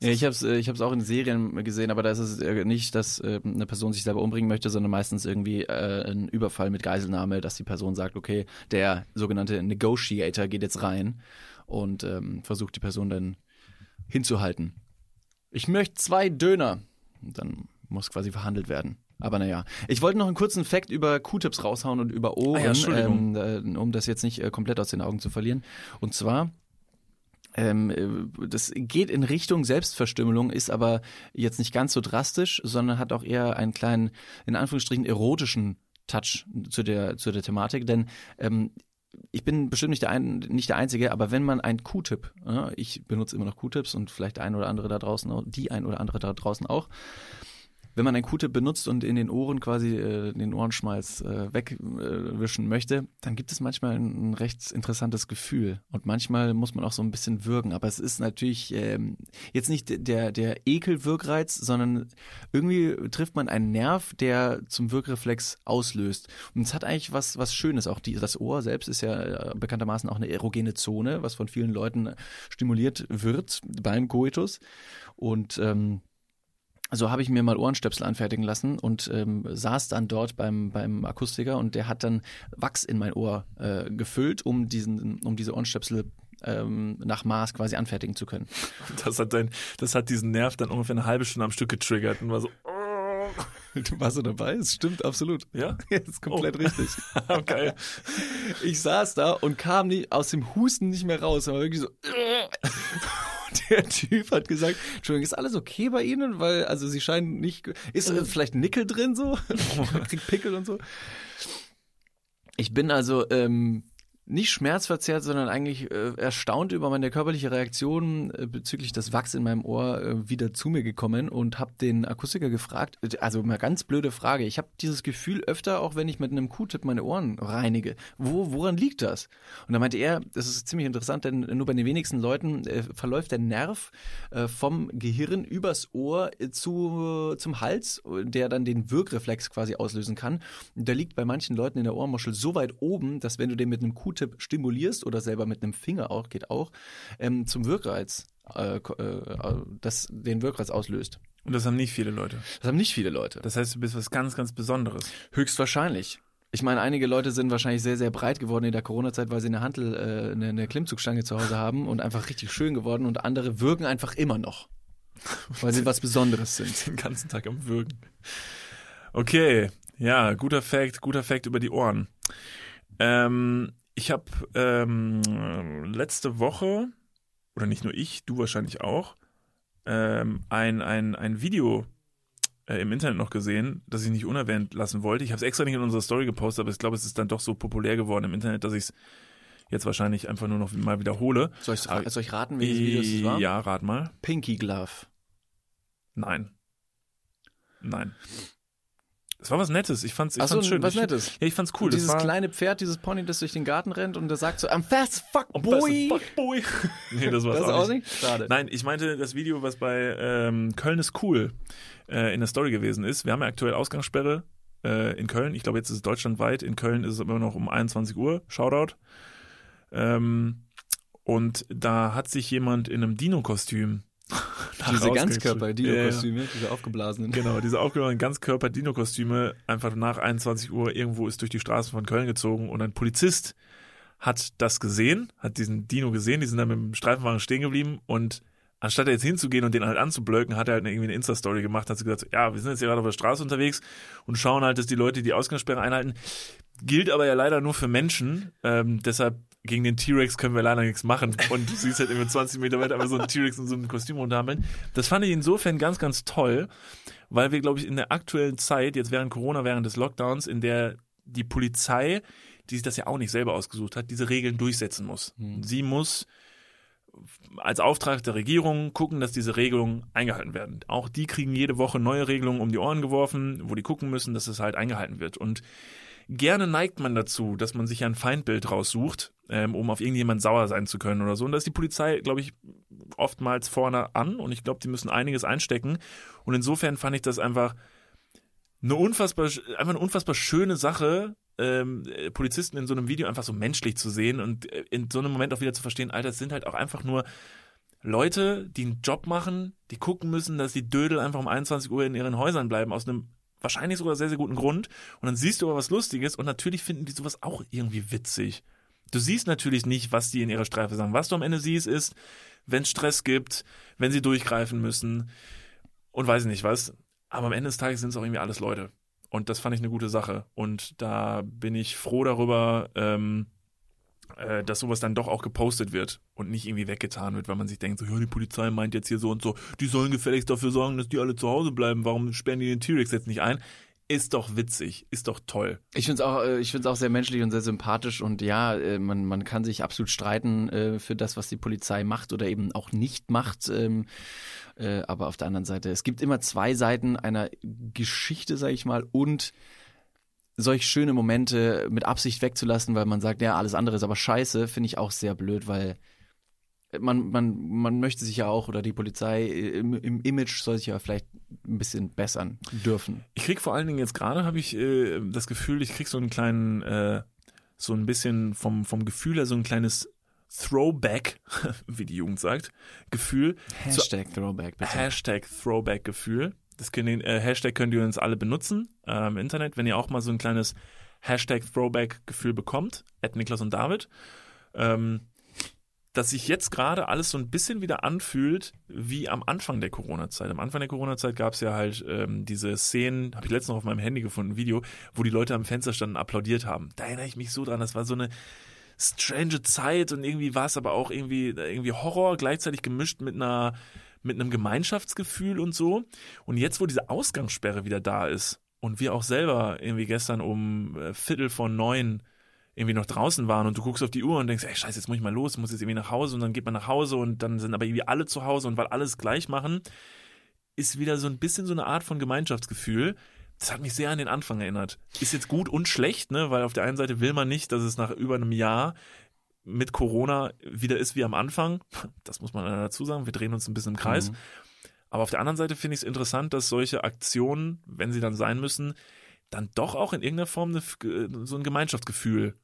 C: Ja, ich habe es ich hab's auch in Serien gesehen, aber da ist es äh, nicht, dass äh, eine Person sich selber umbringen möchte, sondern meistens irgendwie äh, ein Überfall mit Geiselnahme, dass die Person sagt, okay, der sogenannte Negotiator geht jetzt rein und ähm, versucht die Person dann hinzuhalten. Ich möchte zwei Döner. Und dann muss quasi verhandelt werden. Aber naja, ich wollte noch einen kurzen Fact über Q-Tips raushauen und über Ohren,
B: Ah ja,
C: ähm, äh, um das jetzt nicht äh, komplett aus den Augen zu verlieren. Und zwar ähm, äh, das geht in Richtung Selbstverstümmelung, ist aber jetzt nicht ganz so drastisch, sondern hat auch eher einen kleinen, in Anführungsstrichen, erotischen Touch zu der, zu der Thematik. Denn ähm, ich bin bestimmt nicht der, ein, nicht der Einzige, aber wenn man ein Q-Tip, äh, ich benutze immer noch Q-Tips und vielleicht ein oder andere da draußen, die ein oder andere da draußen auch, wenn man ein Q-Tip benutzt und in den Ohren quasi äh, den Ohrenschmalz äh, wegwischen äh, möchte, dann gibt es manchmal ein, ein recht interessantes Gefühl. Und manchmal muss man auch so ein bisschen würgen. Aber es ist natürlich ähm, jetzt nicht der, der Ekelwirkreiz, sondern irgendwie trifft man einen Nerv, der zum Wirkreflex auslöst. Und es hat eigentlich was, was Schönes. Auch die, das Ohr selbst ist ja äh, bekanntermaßen auch eine erogene Zone, was von vielen Leuten stimuliert wird beim Coitus. Und ähm, also habe ich mir mal Ohrenstöpsel anfertigen lassen und ähm, saß dann dort beim, beim Akustiker und der hat dann Wachs in mein Ohr äh, gefüllt, um diesen, um diese Ohrenstöpsel ähm, nach Maß quasi anfertigen zu können.
B: Das hat, dein, das hat diesen Nerv dann ungefähr eine halbe Stunde am Stück getriggert und war so,
C: Du warst so dabei? Es stimmt absolut.
B: ja,
C: Das ist komplett
B: Oh.
C: richtig.
B: geil.
C: Ich saß da und kam nie, aus dem Husten nicht mehr raus. Aber wirklich so. Der Typ hat gesagt, Entschuldigung, ist alles okay bei Ihnen? Weil, also Sie scheinen nicht, ist äh, vielleicht Nickel drin so? Kriegt Pickel und so. Ich bin also ähm, nicht schmerzverzerrt, sondern eigentlich äh, erstaunt über meine körperliche Reaktion äh, bezüglich des Wachs in meinem Ohr äh, wieder zu mir gekommen und habe den Akustiker gefragt, äh, also mal ganz blöde Frage, ich habe dieses Gefühl öfter, auch wenn ich mit einem Q-Tip meine Ohren reinige. Wo, woran liegt das? Und da meinte er, das ist ziemlich interessant, denn nur bei den wenigsten Leuten äh, verläuft der Nerv äh, vom Gehirn übers Ohr äh, zu, zum Hals, der dann den Wirkreflex quasi auslösen kann. Und der liegt bei manchen Leuten in der Ohrmuschel so weit oben, dass wenn du den mit einem Q-Tip stimulierst oder selber mit einem Finger auch, geht auch, ähm, zum Wirkreiz, äh, äh, das den Wirkreiz auslöst.
B: Und das haben nicht viele Leute.
C: Das haben nicht viele Leute.
B: Das heißt, du bist was ganz, ganz Besonderes.
C: Höchstwahrscheinlich. Ich meine, einige Leute sind wahrscheinlich sehr, sehr breit geworden in der Corona-Zeit, weil sie eine Hantel, äh, eine, eine Klimmzugstange zu Hause haben und einfach richtig schön geworden und andere wirken einfach immer noch. Weil sie was Besonderes sind.
B: Den ganzen Tag am Würgen. Okay, ja, guter Fact, guter Fact über die Ohren. Ähm, ich habe ähm, letzte Woche, oder nicht nur ich, du wahrscheinlich auch, ähm, ein, ein, ein Video äh, im Internet noch gesehen, das ich nicht unerwähnt lassen wollte. Ich habe es extra nicht in unserer Story gepostet, aber ich glaube, es ist dann doch so populär geworden im Internet, dass ich es jetzt wahrscheinlich einfach nur noch mal wiederhole.
C: Soll ich, soll ich raten, welches Video es war?
B: Ja, rat mal.
C: Pinky Glove.
B: Nein. Nein. Es war was Nettes. Ich fand's, ich
C: Ach so,
B: fand's schön.
C: was
B: ich,
C: Nettes.
B: Ja, ich fand's cool.
C: Und dieses
B: das war,
C: kleine Pferd, dieses Pony, das durch den Garten rennt und der sagt so, I'm fast fuck
B: Oh,
C: boy.
B: Fuck boy. nee, das war's
C: Das
B: auch,
C: auch
B: nicht.
C: nicht? Schade.
B: Nein, ich meinte das Video, was bei ähm, Köln ist cool äh, in der Story gewesen ist. Wir haben ja aktuell Ausgangssperre äh, in Köln. Ich glaube, jetzt ist es deutschlandweit. In Köln ist es immer noch um 21 Uhr. Shoutout. Ähm, und da hat sich jemand in einem Dino-Kostüm
C: Diese. Ganzkörper-Dino-Kostüme, diese aufgeblasenen.
B: Genau, diese aufgeladenen Ganzkörper-Dino-Kostüme einfach nach 21 Uhr irgendwo ist durch die Straßen von Köln gezogen und ein Polizist hat das gesehen, hat diesen Dino gesehen, die sind dann mit dem Streifenwagen stehen geblieben und anstatt jetzt hinzugehen und den halt anzublöcken, hat er halt irgendwie eine Insta-Story gemacht, hat sie gesagt, ja, wir sind jetzt hier gerade auf der Straße unterwegs und schauen halt, dass die Leute die Ausgangssperre einhalten. Gilt aber ja leider nur für Menschen, ähm, deshalb gegen den T-Rex können wir leider nichts machen. Und du siehst halt immer 20 Meter weiter einfach so einen T-Rex in so einem Kostüm runterhampeln. Das fand ich insofern ganz, ganz toll, weil wir, glaube ich, in der aktuellen Zeit, jetzt während Corona, während des Lockdowns, in der die Polizei, die sich das ja auch nicht selber ausgesucht hat, diese Regeln durchsetzen muss. Sie muss als Auftrag der Regierung gucken, dass diese Regelungen eingehalten werden. Auch die kriegen jede Woche neue Regelungen um die Ohren geworfen, wo die gucken müssen, dass es halt eingehalten wird. Und gerne neigt man dazu, dass man sich ein Feindbild raussucht, ähm, um auf irgendjemand sauer sein zu können oder so. Und da ist die Polizei, glaube ich, oftmals vorne an und ich glaube, die müssen einiges einstecken. Und insofern fand ich das einfach eine unfassbar, einfach eine unfassbar schöne Sache, ähm, äh, Polizisten in so einem Video einfach so menschlich zu sehen und äh, in so einem Moment auch wieder zu verstehen, Alter, es sind halt auch einfach nur Leute, die einen Job machen, die gucken müssen, dass die Dödel einfach um 21 Uhr in ihren Häusern bleiben, aus einem wahrscheinlich sogar sehr, sehr guten Grund. Und dann siehst du aber was Lustiges und natürlich finden die sowas auch irgendwie witzig. Du siehst natürlich nicht, was die in ihrer Streife sagen. Was du am Ende siehst, ist, wenn es Stress gibt, wenn sie durchgreifen müssen und weiß nicht was. Aber am Ende des Tages sind es auch irgendwie alles Leute. Und das fand ich eine gute Sache. Und da bin ich froh darüber, ähm, äh, dass sowas dann doch auch gepostet wird und nicht irgendwie weggetan wird, weil man sich denkt, so, ja, die Polizei meint jetzt hier so und so, die sollen gefälligst dafür sorgen, dass die alle zu Hause bleiben, warum sperren die den T-Rex jetzt nicht ein? Ist doch witzig, ist doch toll.
C: Ich finde es auch, äh, auch sehr menschlich und sehr sympathisch und ja, äh, man, man kann sich absolut streiten für das, was die Polizei macht oder eben auch nicht macht. Ähm, äh, aber auf der anderen Seite, es gibt immer zwei Seiten einer Geschichte, sag ich mal, und solch schöne Momente mit Absicht wegzulassen, weil man sagt, ja, alles andere ist aber scheiße, finde ich auch sehr blöd, weil man, man, man möchte sich ja auch, oder die Polizei im, im Image soll sich ja vielleicht ein bisschen bessern dürfen.
B: Ich krieg vor allen Dingen jetzt gerade, habe ich äh, das Gefühl, ich krieg so einen kleinen, äh, so ein bisschen vom, vom Gefühl her so ein kleines Throwback, wie die Jugend sagt, Gefühl.
C: Hashtag Throwback, bitte.
B: Hashtag Throwback-Gefühl. Das können, äh, Hashtag könnt ihr uns alle benutzen äh, im Internet, wenn ihr auch mal so ein kleines Hashtag Throwback-Gefühl bekommt. At Niklas und David. Ähm, dass sich jetzt gerade alles so ein bisschen wieder anfühlt wie am Anfang der Corona-Zeit. Am Anfang der Corona-Zeit gab es ja halt ähm, diese Szenen, habe ich letztens noch auf meinem Handy gefunden, ein Video, wo die Leute am Fenster standen und applaudiert haben. Da erinnere ich mich so dran, das war so eine strange Zeit und irgendwie war es aber auch irgendwie, irgendwie Horror, gleichzeitig gemischt mit einer mit einem Gemeinschaftsgefühl und so. Und jetzt, wo diese Ausgangssperre wieder da ist und wir auch selber irgendwie gestern um äh, Viertel von neun irgendwie noch draußen waren und du guckst auf die Uhr und denkst, ey, scheiße, jetzt muss ich mal los, muss jetzt irgendwie nach Hause und dann geht man nach Hause und dann sind aber irgendwie alle zu Hause und weil alles gleich machen, ist wieder so ein bisschen so eine Art von Gemeinschaftsgefühl. Das hat mich sehr an den Anfang erinnert. Ist jetzt gut und schlecht, ne, weil auf der einen Seite will man nicht, dass es nach über einem Jahr mit Corona wieder ist wie am Anfang. Das muss man dazu sagen. Wir drehen uns ein bisschen im Kreis.
C: Mhm.
B: Aber auf der anderen Seite finde ich es interessant, dass solche Aktionen, wenn sie dann sein müssen, dann doch auch in irgendeiner Form eine, so ein Gemeinschaftsgefühl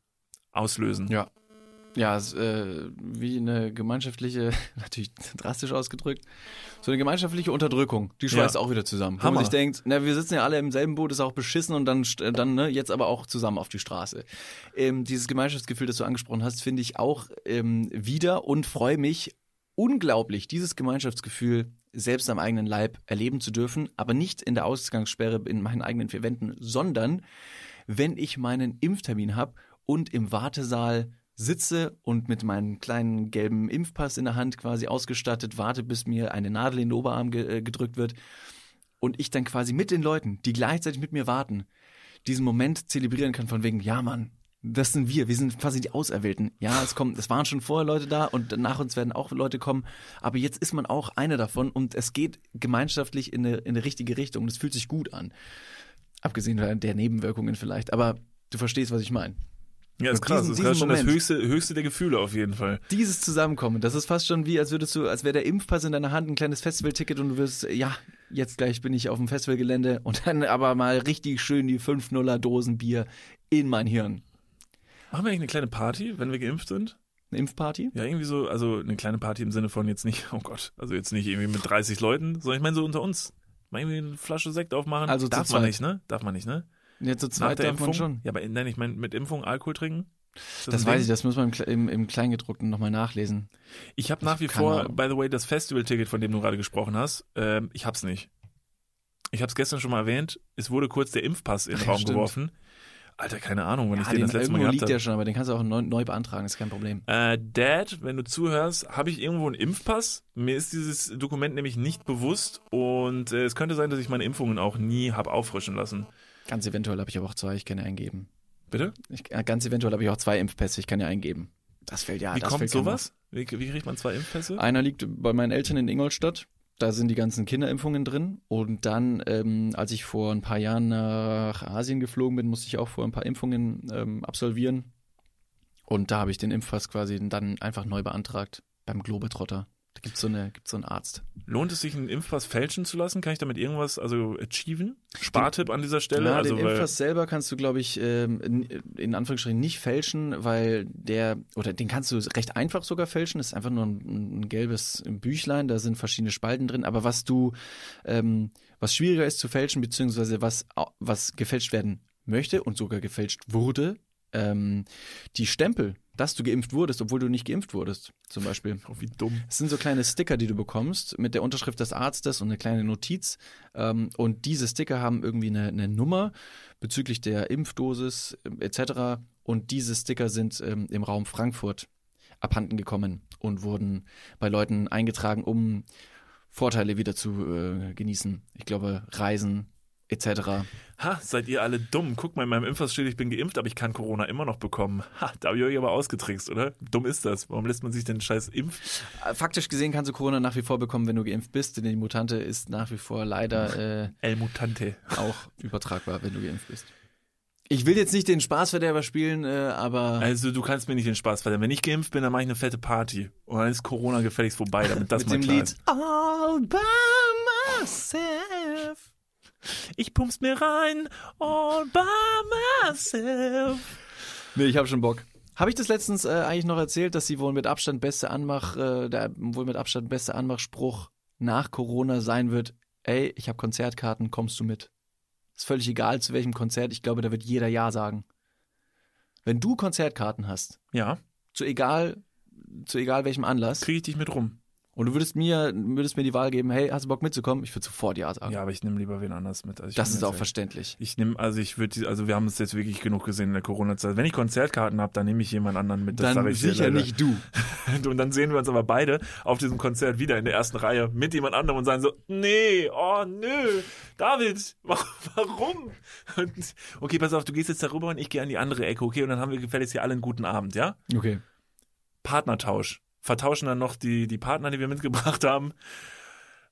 B: auslösen.
C: Ja. Ja, äh, wie eine gemeinschaftliche, natürlich drastisch ausgedrückt, so eine gemeinschaftliche Unterdrückung. Die schweißt
B: Ja.
C: auch wieder zusammen. Wo
B: Hammer.
C: man sich denkt, na, wir sitzen ja alle im selben Boot, ist auch beschissen und dann, st- dann ne, jetzt aber auch zusammen auf die Straße. Ähm, dieses Gemeinschaftsgefühl, das du angesprochen hast, finde ich auch ähm, wieder und freue mich unglaublich, dieses Gemeinschaftsgefühl selbst am eigenen Leib erleben zu dürfen, aber nicht in der Ausgangssperre in meinen eigenen vier Wänden, sondern wenn ich meinen Impftermin habe und im Wartesaal sitze und mit meinem kleinen gelben Impfpass in der Hand quasi ausgestattet warte, bis mir eine Nadel in den Oberarm ge äh, gedrückt wird und ich dann quasi mit den Leuten, die gleichzeitig mit mir warten, diesen Moment zelebrieren kann von wegen, ja Mann, das sind wir, wir sind quasi die Auserwählten. Ja, es kommen, es waren schon vorher Leute da und nach uns werden auch Leute kommen, aber jetzt ist man auch einer davon und es geht gemeinschaftlich in eine, in eine richtige Richtung und es fühlt sich gut an. Abgesehen der Nebenwirkungen vielleicht, aber du verstehst, was ich meine.
B: Ja, ist
C: Und
B: krass.
C: diesen-
B: das ist schon das
C: Moment.
B: höchste, höchste der Gefühle auf jeden Fall.
C: Dieses Zusammenkommen, das ist fast schon wie, als würdest du, als wäre der Impfpass in deiner Hand ein kleines Festivalticket und du wirst, ja, jetzt gleich bin ich auf dem Festivalgelände und dann aber mal richtig schön die 5-0er Dosen Bier in mein Hirn.
B: Machen wir eigentlich eine kleine Party, wenn wir geimpft sind?
C: Eine Impfparty?
B: Ja, irgendwie so, also eine kleine Party im Sinne von jetzt nicht, oh Gott, also jetzt nicht irgendwie mit 30 Leuten, sondern ich meine so unter uns. Mal irgendwie eine Flasche Sekt aufmachen.
C: Also
B: darf man nicht, ne? Darf man nicht, ne?
C: Ja, zweit
B: der
C: darf man
B: Impfung?
C: schon.
B: Ja, aber nein, ich meine mit Impfung Alkohol trinken?
C: Das
B: ein
C: weiß ich, das muss man im, im, im Kleingedruckten nochmal nachlesen.
B: Ich habe nach wie vor, by the way, das Festival-Ticket, von dem du gerade gesprochen hast, ähm, ich hab's nicht. Ich hab's gestern schon mal erwähnt, es wurde kurz der Impfpass in den
C: ja,
B: Raum
C: stimmt.
B: geworfen. Alter, keine Ahnung, ich
C: Ja,
B: den
C: den
B: das letzte Mal gehabt
C: liegt
B: habe.
C: der schon, aber den kannst du auch neu, neu beantragen, ist kein Problem.
B: Äh, Dad, wenn du zuhörst, habe ich irgendwo einen Impfpass? Mir ist dieses Dokument nämlich nicht bewusst und äh, es könnte sein, dass ich meine Impfungen auch nie habe auffrischen lassen.
C: Ganz eventuell habe ich aber auch zwei, ich kann ja eingeben.
B: Bitte?
C: Ich, äh, ganz eventuell habe ich auch zwei Impfpässe, ich kann ja eingeben. Das fällt ja,
B: Wie
C: das
B: kommt sowas? Wie, wie kriegt man zwei Impfpässe?
C: Einer liegt bei meinen Eltern in Ingolstadt. Da sind die ganzen Kinderimpfungen drin. Und dann, ähm, als ich vor ein paar Jahren nach Asien geflogen bin, musste ich auch vor ein paar Impfungen ähm, absolvieren. Und da habe ich den Impfpass quasi dann einfach neu beantragt beim Globetrotter. Da gibt's so, eine, gibt's so einen Arzt.
B: Lohnt es sich, einen Impfpass fälschen zu lassen? Kann ich damit irgendwas, also achieven? Spartipp an dieser Stelle?
C: Ja,
B: also,
C: den Impfpass selber kannst du, glaube ich, ähm, in, Anführungsstrichen nicht fälschen, weil der, oder den kannst du recht einfach sogar fälschen. Das ist einfach nur ein, ein gelbes Büchlein, da sind verschiedene Spalten drin. Aber was du, ähm, was schwieriger ist zu fälschen, beziehungsweise was, was gefälscht werden möchte und sogar gefälscht wurde, ähm, die Stempel, dass du geimpft wurdest, obwohl du nicht geimpft wurdest, zum Beispiel.
B: Oh, wie dumm.
C: Es sind so kleine Sticker, die du bekommst mit der Unterschrift des Arztes und eine kleine Notiz. Ähm, und diese Sticker haben irgendwie eine, eine Nummer bezüglich der Impfdosis ähm, etc. Und diese Sticker sind ähm, im Raum Frankfurt abhanden gekommen und wurden bei Leuten eingetragen, um Vorteile wieder zu äh, genießen. Ich glaube, Reisen etc.
B: Ha, seid ihr alle dumm? Guck mal, in meinem Impfpass steht, ich bin geimpft, aber ich kann Corona immer noch bekommen. Ha, da habe ich euch aber ausgetrickst, oder? Dumm ist das. Warum lässt man sich den scheiß Impf...
C: Äh, Faktisch gesehen kannst du Corona nach wie vor bekommen, wenn du geimpft bist, denn die Mutante ist nach wie vor leider äh,
B: El Mutante.
C: auch übertragbar, wenn du geimpft bist. Ich will jetzt nicht den Spaßverderber spielen, äh, aber
B: Also du kannst mir nicht den Spaß verderben. Wenn ich geimpft bin, dann mache ich eine fette Party. Und dann ist Corona gefälligst vorbei, damit das
C: mit
B: mal
C: dem
B: klar
C: Lied
B: ist.
C: All by myself.
B: Ich pump's mir rein, all by myself.
C: Nee, ich habe schon Bock. Habe ich das letztens äh, eigentlich noch erzählt, dass sie wohl mit Abstand beste Anmach, äh, der wohl mit Abstand beste Anmachspruch nach Corona sein wird, ey, ich habe Konzertkarten, kommst du mit? Ist völlig egal, zu welchem Konzert, ich glaube, da wird jeder Ja sagen. Wenn du Konzertkarten hast,
B: Ja,
C: zu egal, zu egal welchem Anlass,
B: kriege ich dich mit rum.
C: Und du würdest mir, würdest mir die Wahl geben, hey, hast du Bock mitzukommen? Ich würde sofort Ja sagen.
B: Ja, aber ich nehme lieber wen anders mit. Also
C: das ist auch
B: echt-
C: verständlich.
B: Ich nehme, also ich würde, also wir haben es jetzt wirklich genug gesehen in der Corona-Zeit. Wenn ich Konzertkarten habe, dann nehme ich jemand anderen mit. Das
C: Dann
B: ich
C: sicher nicht du.
B: Und dann sehen wir uns aber beide auf diesem Konzert wieder in der ersten Reihe mit jemand anderem und sagen so, nee, oh nö, David, wa- warum? Und, okay, pass auf, du gehst jetzt darüber und ich gehe an die andere Ecke, okay? Und dann haben wir gefälligst hier alle einen guten Abend, ja?
C: Okay.
B: Partnertausch. Vertauschen dann noch die, die Partner, die wir mitgebracht haben.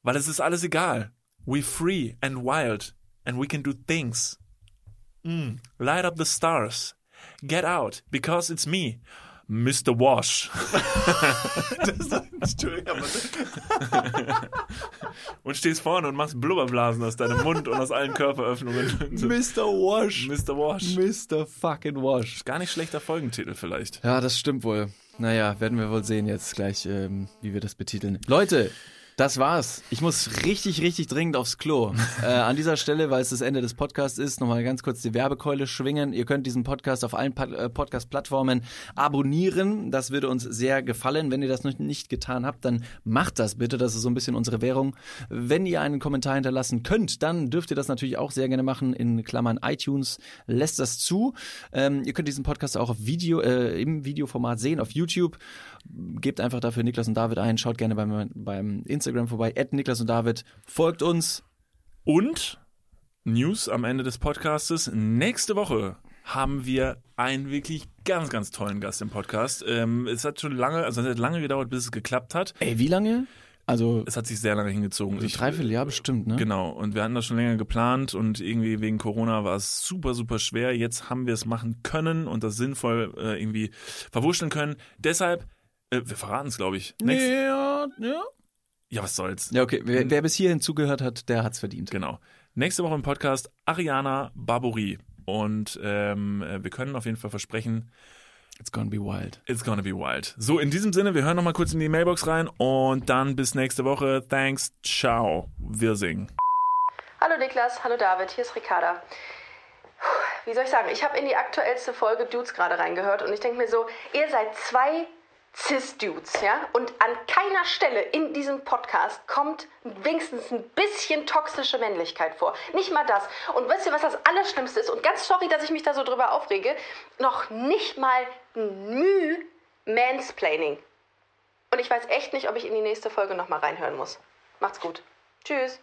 B: Weil es ist alles egal. We free and wild and we can do things. Mm, light up the stars. Get out, because it's me, Mr. Wash.
C: Aber
B: Und stehst vorne und machst Blubberblasen aus deinem Mund und aus allen Körperöffnungen.
C: Mr. Wash.
B: Mr. Wash.
C: Mr. fucking Wash.
B: Gar nicht schlechter Folgentitel vielleicht.
C: Ja, das stimmt wohl. Naja, werden wir wohl sehen jetzt gleich, ähm, wie wir das betiteln. Leute, Das war's. Ich muss richtig, richtig dringend aufs Klo. äh, an dieser Stelle, weil es das Ende des Podcasts ist, nochmal ganz kurz die Werbekeule schwingen. Ihr könnt diesen Podcast auf allen äh, Podcast-Plattformen abonnieren. Das würde uns sehr gefallen. Wenn ihr das noch nicht getan habt, dann macht das bitte. Das ist so ein bisschen unsere Währung. Wenn ihr einen Kommentar hinterlassen könnt, dann dürft ihr das natürlich auch sehr gerne machen. In Klammern iTunes lässt das zu. Ähm, ihr könnt diesen Podcast auch auf Video, äh, im Videoformat sehen, auf YouTube. Gebt einfach dafür Niklas und David ein. Schaut gerne beim, beim Instagram vorbei. At Niklas und David. Folgt uns.
B: Und News am Ende des Podcastes. Nächste Woche haben wir einen wirklich ganz, ganz tollen Gast im Podcast. Ähm, es hat schon lange, also es hat lange gedauert, bis es geklappt hat.
C: Ey, wie lange? Also
B: Es hat sich sehr lange hingezogen.
C: so dreiviertel Jahr bestimmt, ne?
B: Genau, und wir hatten das schon länger geplant und irgendwie wegen Corona war es super, super schwer. Jetzt haben wir es machen können und das sinnvoll äh, irgendwie verwurschteln können. Deshalb, äh, wir verraten es, glaube ich. Nächst-
C: Ja, ja.
B: Ja, was soll's.
C: Ja, okay. Wer, wer bis hierhin zugehört hat, der hat's verdient.
B: Genau. Nächste Woche im Podcast Ariana Barbouri. Und ähm, äh, wir können auf jeden Fall versprechen,
C: It's gonna be wild.
B: it's gonna be wild. So, in diesem Sinne, wir hören noch mal kurz in die Mailbox rein und dann bis nächste Woche. Thanks, ciao, wir singen.
D: Hallo Niklas, hallo David, hier ist Ricarda. Wie soll ich sagen, ich habe in die aktuellste Folge Dudes gerade reingehört und ich denke mir so, ihr seid zwei Cis-Dudes, ja? Und an keiner Stelle in diesem Podcast kommt wenigstens ein bisschen toxische Männlichkeit vor. Nicht mal das. Und wisst ihr, was das Allerschlimmste ist? Und ganz sorry, dass ich mich da so drüber aufrege, noch nicht mal ein Müh Mansplaining. Und ich weiß echt nicht, ob ich in die nächste Folge nochmal reinhören muss. Macht's gut. Tschüss.